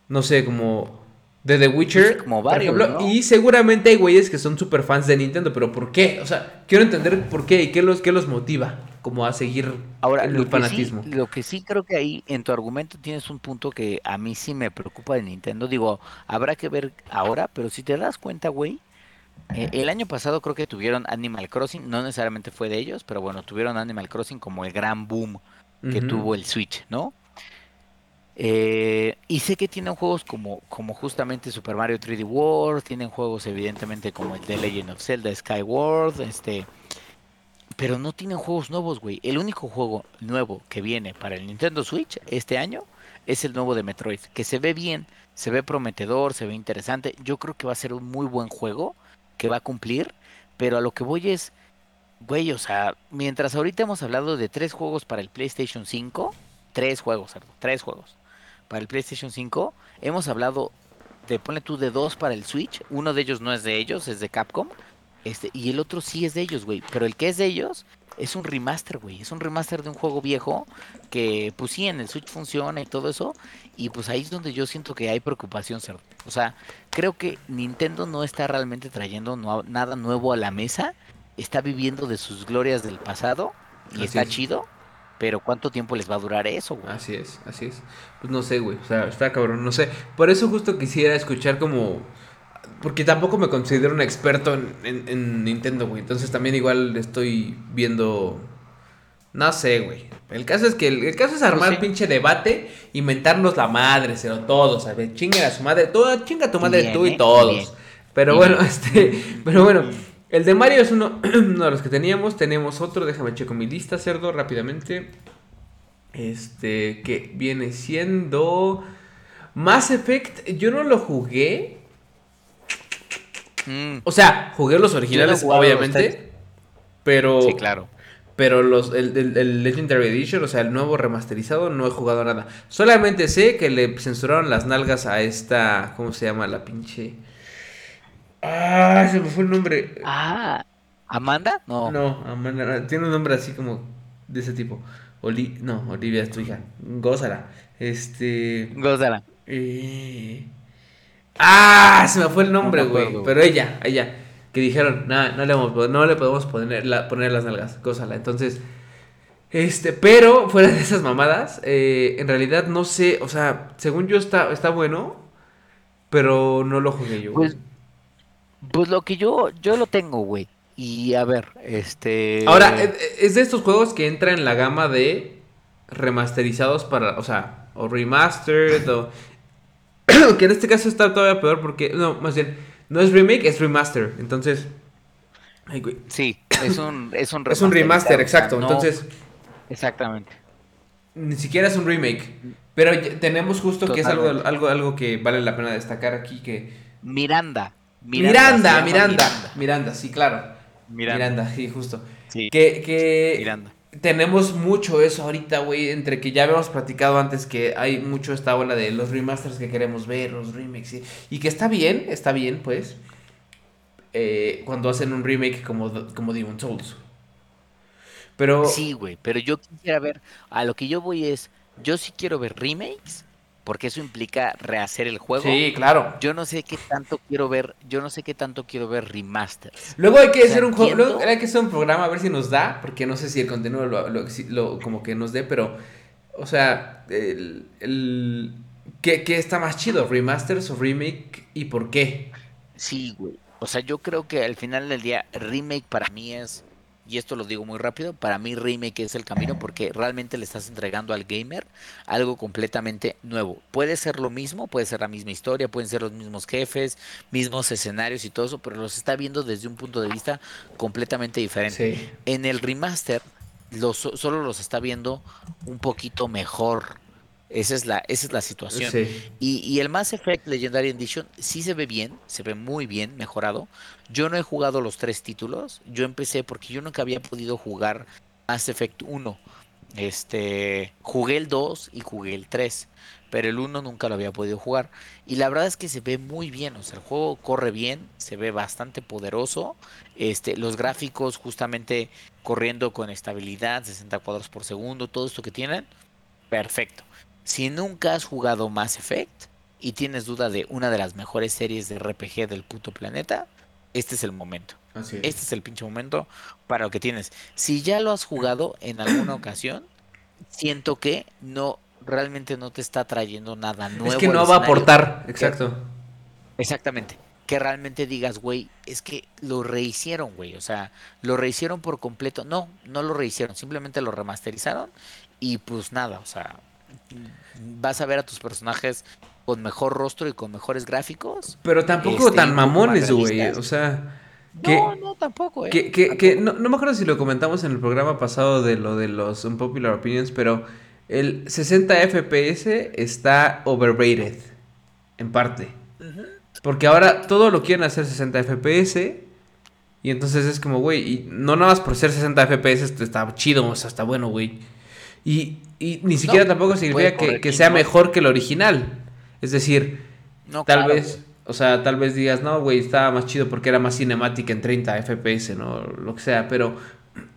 no sé, como de The Witcher, como por varios, ejemplo, ¿no? y seguramente hay güeyes que son super fans de Nintendo, pero ¿por qué? O sea, quiero entender por qué y qué los, qué los motiva como a seguir Ahora, el lo que, sí, fanatismo. lo que sí creo que ahí en tu argumento tienes un punto que a mí sí me preocupa de Nintendo. Digo, habrá que ver ahora, pero si te das cuenta, güey, eh, el año pasado creo que tuvieron Animal Crossing, no necesariamente fue de ellos, pero bueno, tuvieron Animal Crossing como el gran boom que tuvo el Switch, ¿no? Eh, y sé que tienen juegos como, como justamente Super Mario 3D World, tienen juegos evidentemente como el de Legend of Zelda Skyward, este, pero no tienen juegos nuevos, güey. El único juego nuevo que viene para el Nintendo Switch este año es el nuevo de Metroid, que se ve bien, se ve prometedor, se ve interesante. Yo creo que va a ser un muy buen juego que va a cumplir, pero a lo que voy es, güey, o sea, mientras ahorita hemos hablado de tres juegos para el PlayStation 5, tres juegos, tres juegos para el PlayStation 5, hemos hablado de, ponle tú, de dos para el Switch, uno de ellos no es de ellos, es de Capcom, este, y el otro sí es de ellos, güey, pero el que es de ellos es un remaster, güey, es un remaster de un juego viejo que, pues sí, en el Switch funciona y todo eso, y pues ahí es donde yo siento que hay preocupación, cerdo. O sea, creo que Nintendo no está realmente trayendo no- nada nuevo a la mesa, está viviendo de sus glorias del pasado, y Así está es. chido, pero ¿cuánto tiempo les va a durar eso, güey? Así es, así es. Pues no sé, güey. O sea, está cabrón, no sé. Por eso justo quisiera escuchar como... Porque tampoco me considero un experto en, en- en Nintendo, güey. Entonces también igual estoy viendo... No sé, güey. El caso es que el, el caso es armar sí. pinche debate, inventarnos la madre, pero todos, ¿sabes? Chinga a su madre, chinga a tu madre Bien, tú y ¿eh? todos. Bien. Pero Bien. bueno, este, pero bueno, el de Mario es uno, uno de los que teníamos, tenemos otro, déjame checo mi lista, cerdo, rápidamente. Este, que viene siendo Mass Effect, yo no lo jugué, Mm, o sea, jugué los originales, obviamente, pero, sí, claro. pero los, el, el- el Legendary Edition, o sea, el nuevo remasterizado, no he jugado nada. Solamente sé que le censuraron las nalgas a esta, ¿cómo se llama la pinche? Ah, se me fue el nombre. Ah, ¿Amanda? No. No, Amanda, tiene un nombre así como de ese tipo. Oli, no, Olivia es tu hija. Gózala. Este. Gózala. eh, Ah, se me fue el nombre, güey. Pero ella, ella. Que dijeron, "Nah, no, le, vamos- no le podemos poner, la- poner las nalgas. Gózala. Entonces. Este, pero fuera de esas mamadas, eh, en realidad no sé, o sea, según yo está, está bueno, pero no lo jugué yo. güey. Pues, pues lo que yo, yo lo tengo, güey. Y a ver, este. Ahora, eh, es de estos juegos que entra en la gama de remasterizados para, o sea, o remastered, o... que en este caso está todavía peor porque, no, más bien, no es remake, es remaster. Entonces, ay, güey. Sí, es un, es un Es un remaster, exacto. no- Entonces, Exactamente. ni siquiera es un remake. Pero tenemos justo que es algo, algo, algo que vale la pena destacar aquí, que... Miranda. Miranda, Miranda, Miranda, sí, claro. Miranda. Miranda, sí, justo. Sí, Que, que Miranda. Tenemos mucho eso ahorita, güey, entre que ya habíamos platicado antes que hay mucho esta ola de los remasters que queremos ver, los remakes, y, que está bien, está bien, pues, eh, cuando hacen un remake como, como Demon Souls. Pero, Sí, güey, pero yo quisiera ver, a lo que yo voy es, yo sí quiero ver remakes, porque eso implica rehacer el juego. sí, claro. Yo no sé qué tanto quiero ver, yo no sé qué tanto quiero ver remasters. Luego hay que O sea, hacer un juego, luego hay que hacer un programa a ver si nos da, porque no sé si el contenido lo, lo- lo- como que nos dé, pero O sea, el, el ¿qué, ¿qué, está más chido? ¿Remasters o remake? ¿Y por qué? Sí, güey. O sea, yo creo que al final del día, remake para mí es y esto lo digo muy rápido, para mí remake es el camino porque realmente le estás entregando al gamer algo completamente nuevo. Puede ser lo mismo, puede ser la misma historia, pueden ser los mismos jefes, mismos escenarios y todo eso, pero los está viendo desde un punto de vista completamente diferente. En el remaster los, solo los está viendo un poquito mejor esa es la, esa es la situación. Y, y, el Mass Effect Legendary Edition sí se ve bien, se ve muy bien, mejorado. Yo no he jugado los tres títulos. Yo empecé porque yo nunca había podido jugar Mass Effect 1. Este, jugué el 2 y jugué el 3, pero el 1 nunca lo había podido jugar. Y la verdad es que se ve muy bien, o sea, el juego corre bien, se ve bastante poderoso. Este, los gráficos justamente corriendo con estabilidad, 60 cuadros por segundo, todo esto que tienen, perfecto. Si nunca has jugado Mass Effect y tienes duda de una de las mejores series de RPG del puto planeta, este es el momento. Este es el pinche momento para lo que tienes. Si ya lo has jugado en alguna ocasión, siento que no realmente no te está trayendo nada nuevo. Es que no va a aportar, exacto. exactamente. Que realmente digas, güey, es que lo rehicieron, güey. O sea, lo rehicieron por completo. No, no lo rehicieron, simplemente lo remasterizaron y pues nada, o sea, vas a ver a tus personajes con mejor rostro y con mejores gráficos. Pero tampoco este, tan mamones, güey. O sea. Que, no, no, tampoco, eh. Que, que, no, me acuerdo si lo comentamos en el programa pasado de lo de los Unpopular Opinions, pero el 60 FPS está overrated. En parte. Porque ahora todo lo quieren hacer 60 FPS. Y entonces es como, güey, y no nada más por ser 60 FPS está chido, o sea, está bueno, güey. Y, y ni siquiera tampoco significa que, sea mejor que el original. Es decir, tal vez, o sea, tal vez digas, no, güey, estaba más chido porque era más cinemática en 30 FPS, ¿no? Lo que sea, pero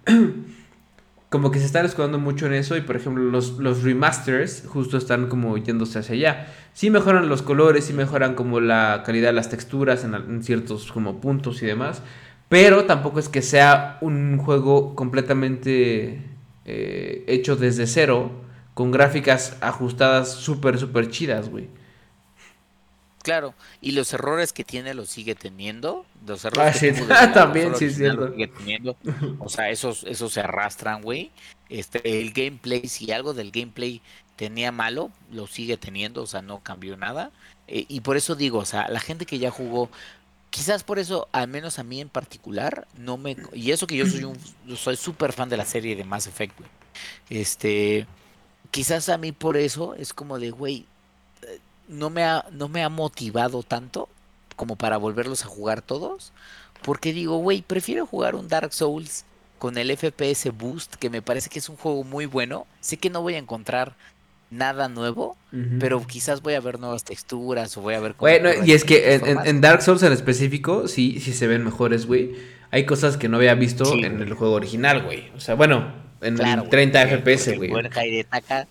como que se están escudando mucho en eso y, por ejemplo, los, los remasters justo están como yéndose hacia allá. Sí mejoran los colores, sí mejoran como la calidad de las texturas en, en ciertos como puntos y demás, pero tampoco es que sea un juego completamente eh, hecho desde cero, con gráficas ajustadas súper, súper chidas, güey. Claro, y los errores que tiene los sigue teniendo. Los errores ah, también, sí, es cierto. O sea, esos, esos se arrastran, güey. Este, el gameplay, si algo del gameplay tenía malo, lo sigue teniendo, o sea, no cambió nada. Eh, y por eso digo, o sea, la gente que ya jugó quizás por eso, al menos a mí en particular, no me. Y eso que yo soy un. soy súper fan de la serie de Mass Effect, Este. Quizás a mí por eso es como de, güey. Eh, no me, ha, no me ha motivado tanto como para volverlos a jugar todos. Porque digo, güey, prefiero jugar un Dark Souls con el FPS Boost, que me parece que es un juego muy bueno. Sé que no voy a encontrar nada nuevo, pero quizás voy a ver nuevas texturas o voy a ver... Bueno, y es que en, Dark Souls en específico, sí, sí se ven mejores, güey. Hay cosas que no había visto en el juego original, güey. O sea, bueno, en 30 FPS, güey. El buen Taka,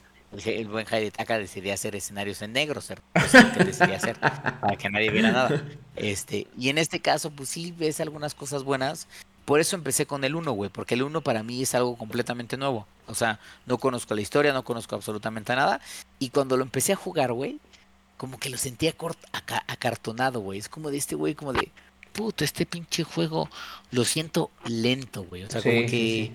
el buen Taka decidía hacer escenarios en negro, ser, que decidía hacer para que nadie viera nada. Este, y en este caso, pues sí ves algunas cosas buenas, por eso empecé con el 1, güey, porque el 1 para mí es algo completamente nuevo. O sea, no conozco la historia, no conozco absolutamente nada. Y cuando lo empecé a jugar, güey, como que lo sentía acartonado, güey. Es como de este güey, como de, puto, este pinche juego lo siento lento, güey. O sea, como que...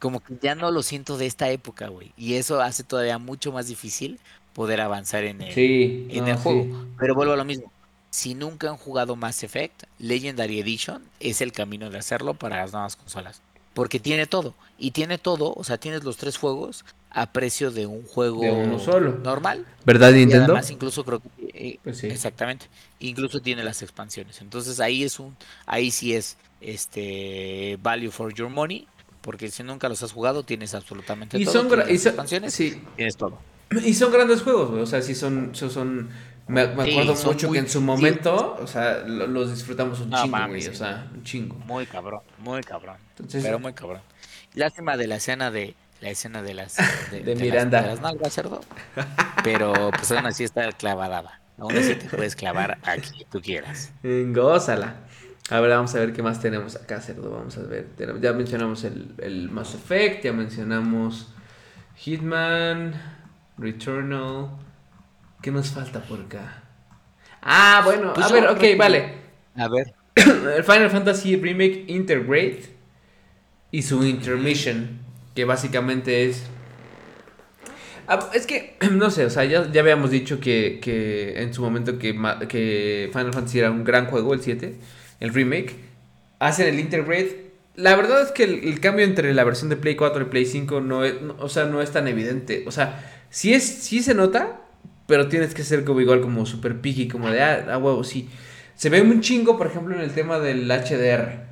Como que ya no lo siento de esta época, güey. Y eso hace todavía mucho más difícil poder avanzar en el, en el juego. Pero vuelvo a lo mismo si nunca han jugado Mass Effect, Legendary Edition es el camino de hacerlo para las nuevas consolas. Porque tiene todo. Y tiene todo, o sea, tienes los tres juegos a precio de un juego uno solo. normal. ¿Verdad, Nintendo? Y además, incluso creo que. Eh, pues exactamente. Incluso tiene las expansiones. Entonces ahí es un. Ahí sí es este value for your money. Porque si nunca los has jugado, tienes absolutamente todo. Son y son expansiones. Sí. Tienes todo. Y son grandes juegos, O sea, sí son, son me, acuerdo mucho que en su momento, o sea, los disfrutamos un chingo, güey, o sea, un chingo. Muy cabrón, muy cabrón. pero muy cabrón. Lástima de la escena de la escena de las de, Miranda. Las, de las nalgas, cerdo. Pero pues aún así está clavada. Aún así te puedes clavar aquí tú quieras. Gózala. A ver, vamos a ver qué más tenemos acá, cerdo. Vamos a ver. Ya mencionamos el, el Mass Effect, ya mencionamos Hitman. Returnal. ¿Qué nos falta por acá? Ah, bueno, Pues a ver, ok, que- vale. A ver. El Final Fantasy Remake Intergrade y su Intermission, que básicamente es... Ah, Es que, no sé, o sea, ya, ya habíamos dicho que, que en su momento que, que Final Fantasy era un gran juego, el 7, el remake. Hacen el Intergrade. La verdad es que el, el cambio entre la versión de Play 4 y Play 5 no es, no- o sea, no es tan evidente. O sea, sí, es, sí se nota, pero tienes que ser como igual como super picky, como de, ah, ah, huevo, sí. Se ve un chingo, por ejemplo, en el tema del HDR.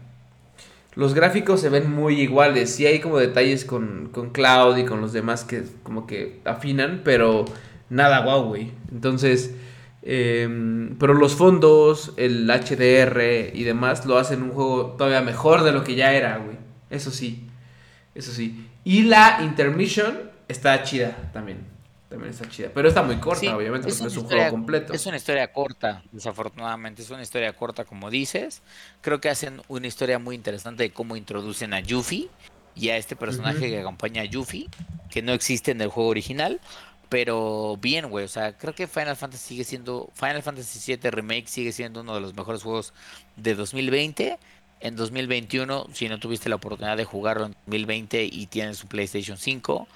Los gráficos se ven muy iguales. Sí hay como detalles con, con Cloud y con los demás que como que afinan, pero nada guau, güey. Entonces, em, pero los fondos, el HDR y demás lo hacen un juego todavía mejor de lo que ya era, güey. Eso sí, eso sí. Y la intermission está chida también. También está chida. Pero está muy corta, Sí, obviamente, porque una es un historia- juego completo. Es una historia corta, desafortunadamente. Es una historia corta, como dices. Creo que hacen una historia muy interesante de cómo introducen a Yuffie y a este personaje que acompaña a Yuffie, que no existe en el juego original. Pero bien, güey. O sea, creo que Final Fantasy sigue siendo. Final Fantasy VII Remake sigue siendo uno de los mejores juegos de 2020. En 2021, si no tuviste la oportunidad de jugarlo en 2020 y tienes un PlayStation 5,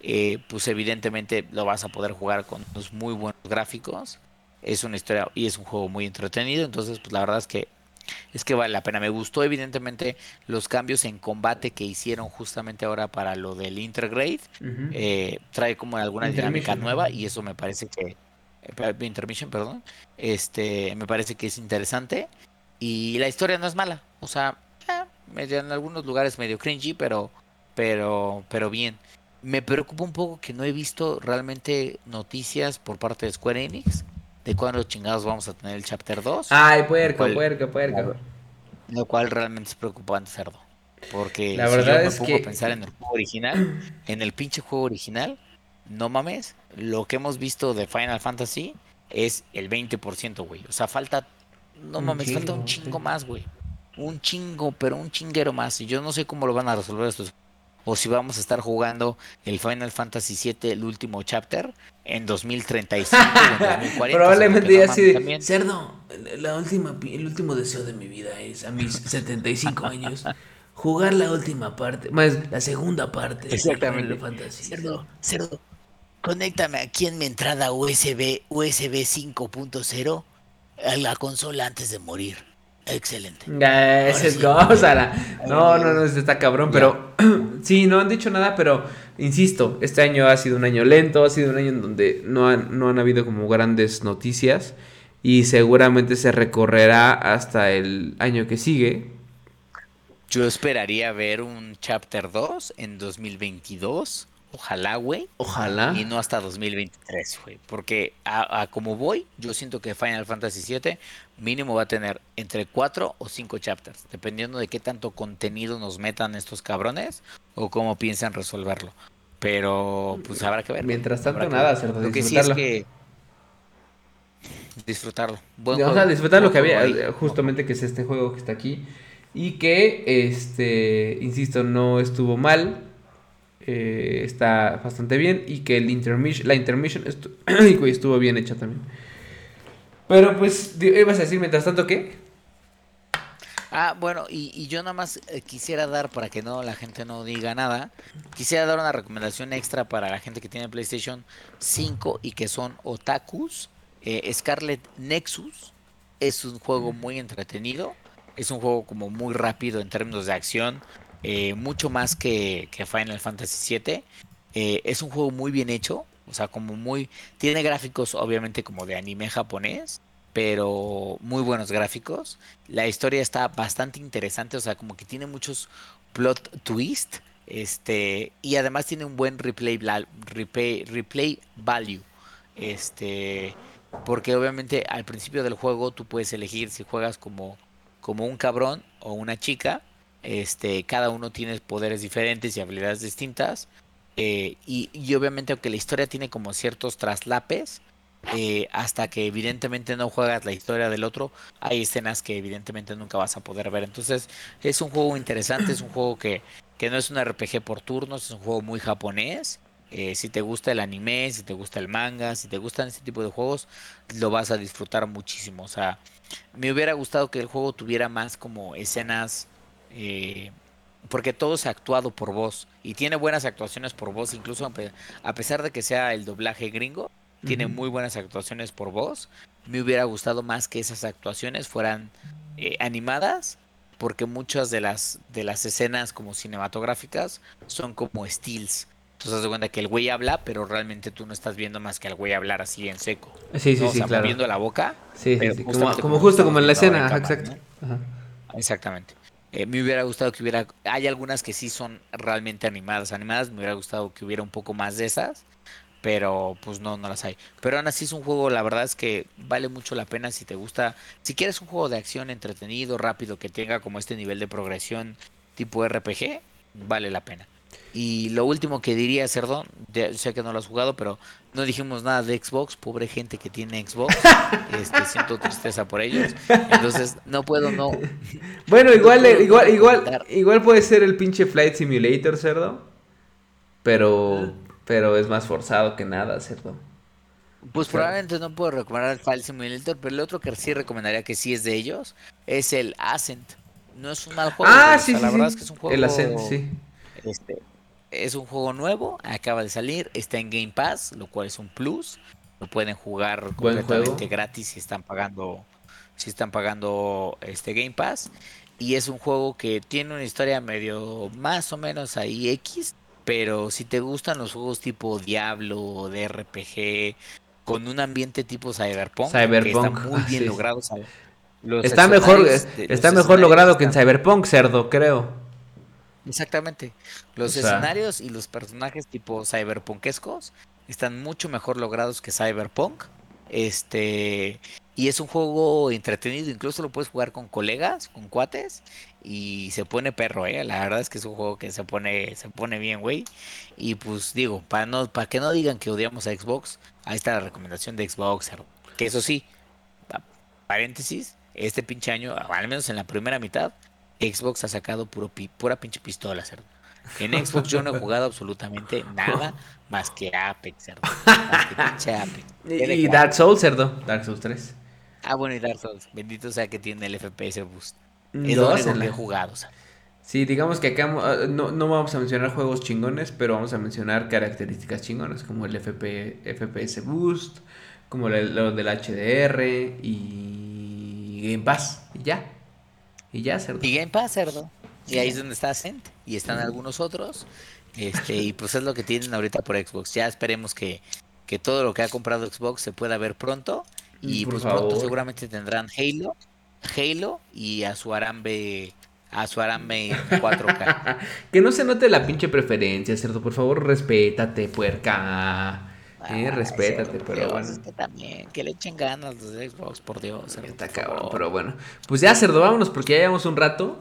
eh, pues evidentemente lo vas a poder jugar con unos muy buenos gráficos. Es una historia y es un juego muy entretenido. Entonces, pues la verdad es que es que vale la pena. Me gustó evidentemente los cambios en combate que hicieron justamente ahora para lo del Intergrade. Eh, trae como alguna dinámica nueva y eso me parece que eh, Intermission, perdón. Este, me parece que es interesante y la historia no es mala. O sea, eh, en algunos lugares medio cringy, pero pero pero bien. Me preocupa un poco que no he visto realmente noticias por parte de Square Enix de cuándo chingados vamos a tener el Chapter 2. Ay, puerco, ¿Cuál? puerco, puerco. Lo cual realmente es preocupante, cerdo. Porque La si verdad yo me es pongo que- a pensar en el juego original, en el pinche juego original, no mames, lo que hemos visto de Final Fantasy es el 20%, güey. O sea, falta, no Un mames, falta un chingo, sí. más, güey. Un chingo, pero un chinguero más. Y yo no sé cómo lo van a resolver esto. O si vamos a estar jugando el Final Fantasy VII, el último chapter, en 2035 o en 2040. Probablemente no ya así de, también. Cerdo, la última, el último deseo de mi vida es a mis 75 años jugar la última parte, más la segunda parte. Exactamente. Final Fantasy. Cerdo, cerdo, conéctame aquí en mi entrada USB, USB 5.0 a la consola antes de morir. Excelente. Ya, ese es gózala. No, no, no, está cabrón, pero sí, no han dicho nada, pero insisto, este año ha sido un año lento, ha sido un año en donde no han, no han habido como grandes noticias y seguramente se recorrerá hasta el año que sigue. Yo esperaría ver un Chapter 2 en 2022. Ojalá, güey. Ojalá. Y no hasta 2023, güey. Porque a, a como voy, yo siento que Final Fantasy VII mínimo va a tener entre 4 o 5 chapters. Dependiendo de qué tanto contenido nos metan estos cabrones o cómo piensan resolverlo. Pero pues habrá que ver. Mientras tanto, habrá nada, cerdo, Lo que sí es disfrutarlo. que disfrutarlo. Buen o sea, disfrutar lo que había, ahí. eh, justamente que es este juego que está aquí. Y que, este, insisto, no estuvo mal. Eh, está bastante bien. Y que el intermission, la intermission estu- estuvo bien hecha también. Pero pues, ibas a decir mientras tanto que. Ah, bueno, y, y yo nada más eh, quisiera dar, para que no la gente no diga nada, quisiera dar una recomendación extra para la gente que tiene PlayStation 5 y que son otakus. Eh, Scarlet Nexus es un juego muy entretenido, es un juego como muy rápido en términos de acción, eh, mucho más que, Final Fantasy VII. Eh, es un juego muy bien hecho, o sea, como muy... Tiene gráficos obviamente como de anime japonés, pero muy buenos gráficos. La historia está bastante interesante, o sea, como que tiene muchos plot twist, este, y además tiene un buen replay, replay value, este, porque obviamente al principio del juego tú puedes elegir si juegas como, como un cabrón o una chica, este, cada uno tiene poderes diferentes y habilidades distintas, eh, y, y obviamente aunque la historia tiene como ciertos traslapes, eh, hasta que evidentemente no juegas la historia del otro, hay escenas que evidentemente nunca vas a poder ver. Entonces es un juego interesante, es un juego que, que no es un RPG por turnos, es un juego muy japonés Eh, si te gusta el anime, si te gusta el manga, si te gustan ese tipo de juegos, lo vas a disfrutar muchísimo. O sea, me hubiera gustado que el juego tuviera más como escenas, eh, porque todo se ha actuado por voz y tiene buenas actuaciones por voz, incluso a pesar de que sea el doblaje gringo, tiene muy buenas actuaciones por voz. Me hubiera gustado más que esas actuaciones fueran eh, animadas porque muchas de las de las escenas como cinematográficas son como stills entonces, das de cuenta que el güey habla, pero realmente tú no estás viendo más que al güey hablar así en seco. Sí, sí, sí, claro. moviendo la boca. Sí, sí, sí. Como, justo como en la escena, exacto. Exactamente. Eh, me hubiera gustado que hubiera. Hay algunas que sí son realmente animadas. Animadas, me hubiera gustado que hubiera un poco más de esas. Pero pues no, no las hay. Pero aún así es un juego, la verdad es que vale mucho la pena si te gusta. Si quieres un juego de acción entretenido, rápido, que tenga como este nivel de progresión tipo RPG, vale la pena. Y lo último que diría, Cerdón, sé que no lo has jugado, pero no dijimos nada de Xbox, pobre gente que tiene Xbox, este, siento tristeza por ellos, entonces no puedo no. Bueno, igual, igual, igual, igual puede ser el pinche Flight Simulator, Cerdo, pero, pero es más forzado que nada, Cerdo. Pues probablemente no puedo recomendar el Flight Simulator, pero el otro que sí recomendaría que sí es de ellos es el Ascent. No es un mal juego. Ah, sí, sí, la verdad es que es un juego. El Ascent, sí. Este, es un juego nuevo, acaba de salir, está en Game Pass, lo cual es un plus. Lo pueden jugar completamente gratis si están pagando si están pagando este Game Pass y es un juego que tiene una historia medio más o menos ahí X, pero si te gustan los juegos tipo Diablo de RPG con un ambiente tipo Cyberpunk, Cyberpunk está muy bien logrado, está mejor está mejor logrado que en Cyberpunk, cerdo, creo. Exactamente. Los escenarios y los personajes tipo cyberpunkescos están mucho mejor logrados que Cyberpunk. Este, y es un juego entretenido, incluso lo puedes jugar con colegas, con cuates y se pone perro, eh. La verdad es que es un juego que se pone se pone bien, güey. Y pues digo, para no para que no digan que odiamos a Xbox, ahí está la recomendación de Xbox, que eso sí, paréntesis, este pinche año, al menos en la primera mitad, Xbox ha sacado puro pura pinche pistola, cerdo. En Xbox yo no he jugado absolutamente nada más que Apex, cerdo. Más que pinche Apex. Y, Dark Souls, cerdo. Dark Souls 3. Ah, bueno, y Dark Souls. Bendito sea que tiene el FPS boost. Es lo que he jugado, Sí, digamos que acá ah, no, no, vamos a mencionar juegos chingones, pero vamos a mencionar características chingonas, como el FP, FPS Boost, como lo del HDR y Game Pass, y ya. Y ya, cerdo. Y Game Pass, cerdo. Y ahí es donde está Ascent. Y están algunos otros. Este, y pues es lo que tienen ahorita por Xbox. Ya esperemos que, que todo lo que ha comprado Xbox se pueda ver pronto. Y pues pronto seguramente tendrán Halo, Halo y a su Arambe a su Arambe 4K. que no se note la pinche preferencia, cerdo. Por favor, respétate, puerca. Eh, respétate, pero bueno. que también, que le echen ganas los de Xbox, por Dios. Está cabrón, pero bueno. Pues ya, cerdo, vámonos porque ya llevamos un rato.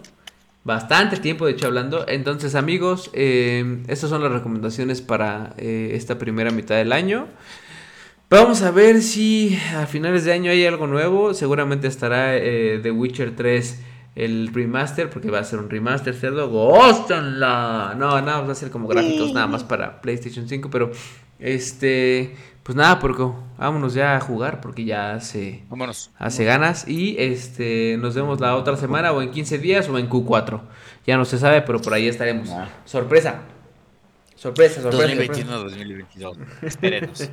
Bastante tiempo, de hecho, hablando. Entonces, amigos, eh, estas son las recomendaciones para eh, esta primera mitad del año. Vamos a ver si a finales de año hay algo nuevo. Seguramente estará eh, The Witcher 3 el remaster, porque va a ser un remaster, cerdo. ¡Góstenla! No, no, va a ser como gráficos nada más para PlayStation 5, pero este, pues nada, porque vámonos ya a jugar porque ya hace, hace ganas y este, nos vemos la otra semana o en 15 días o en Q4. Ya no se sabe, pero por ahí estaremos. Ah. Sorpresa. Sorpresa, sorpresa. 2021, 2022. Espérenos.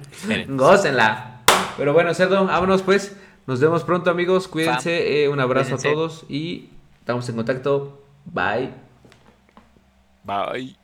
Gócenla. Pero bueno, Cerdo, vámonos pues. Nos vemos pronto, amigos. Cuídense. Eh, un abrazo a todos y estamos en contacto. Bye. Bye.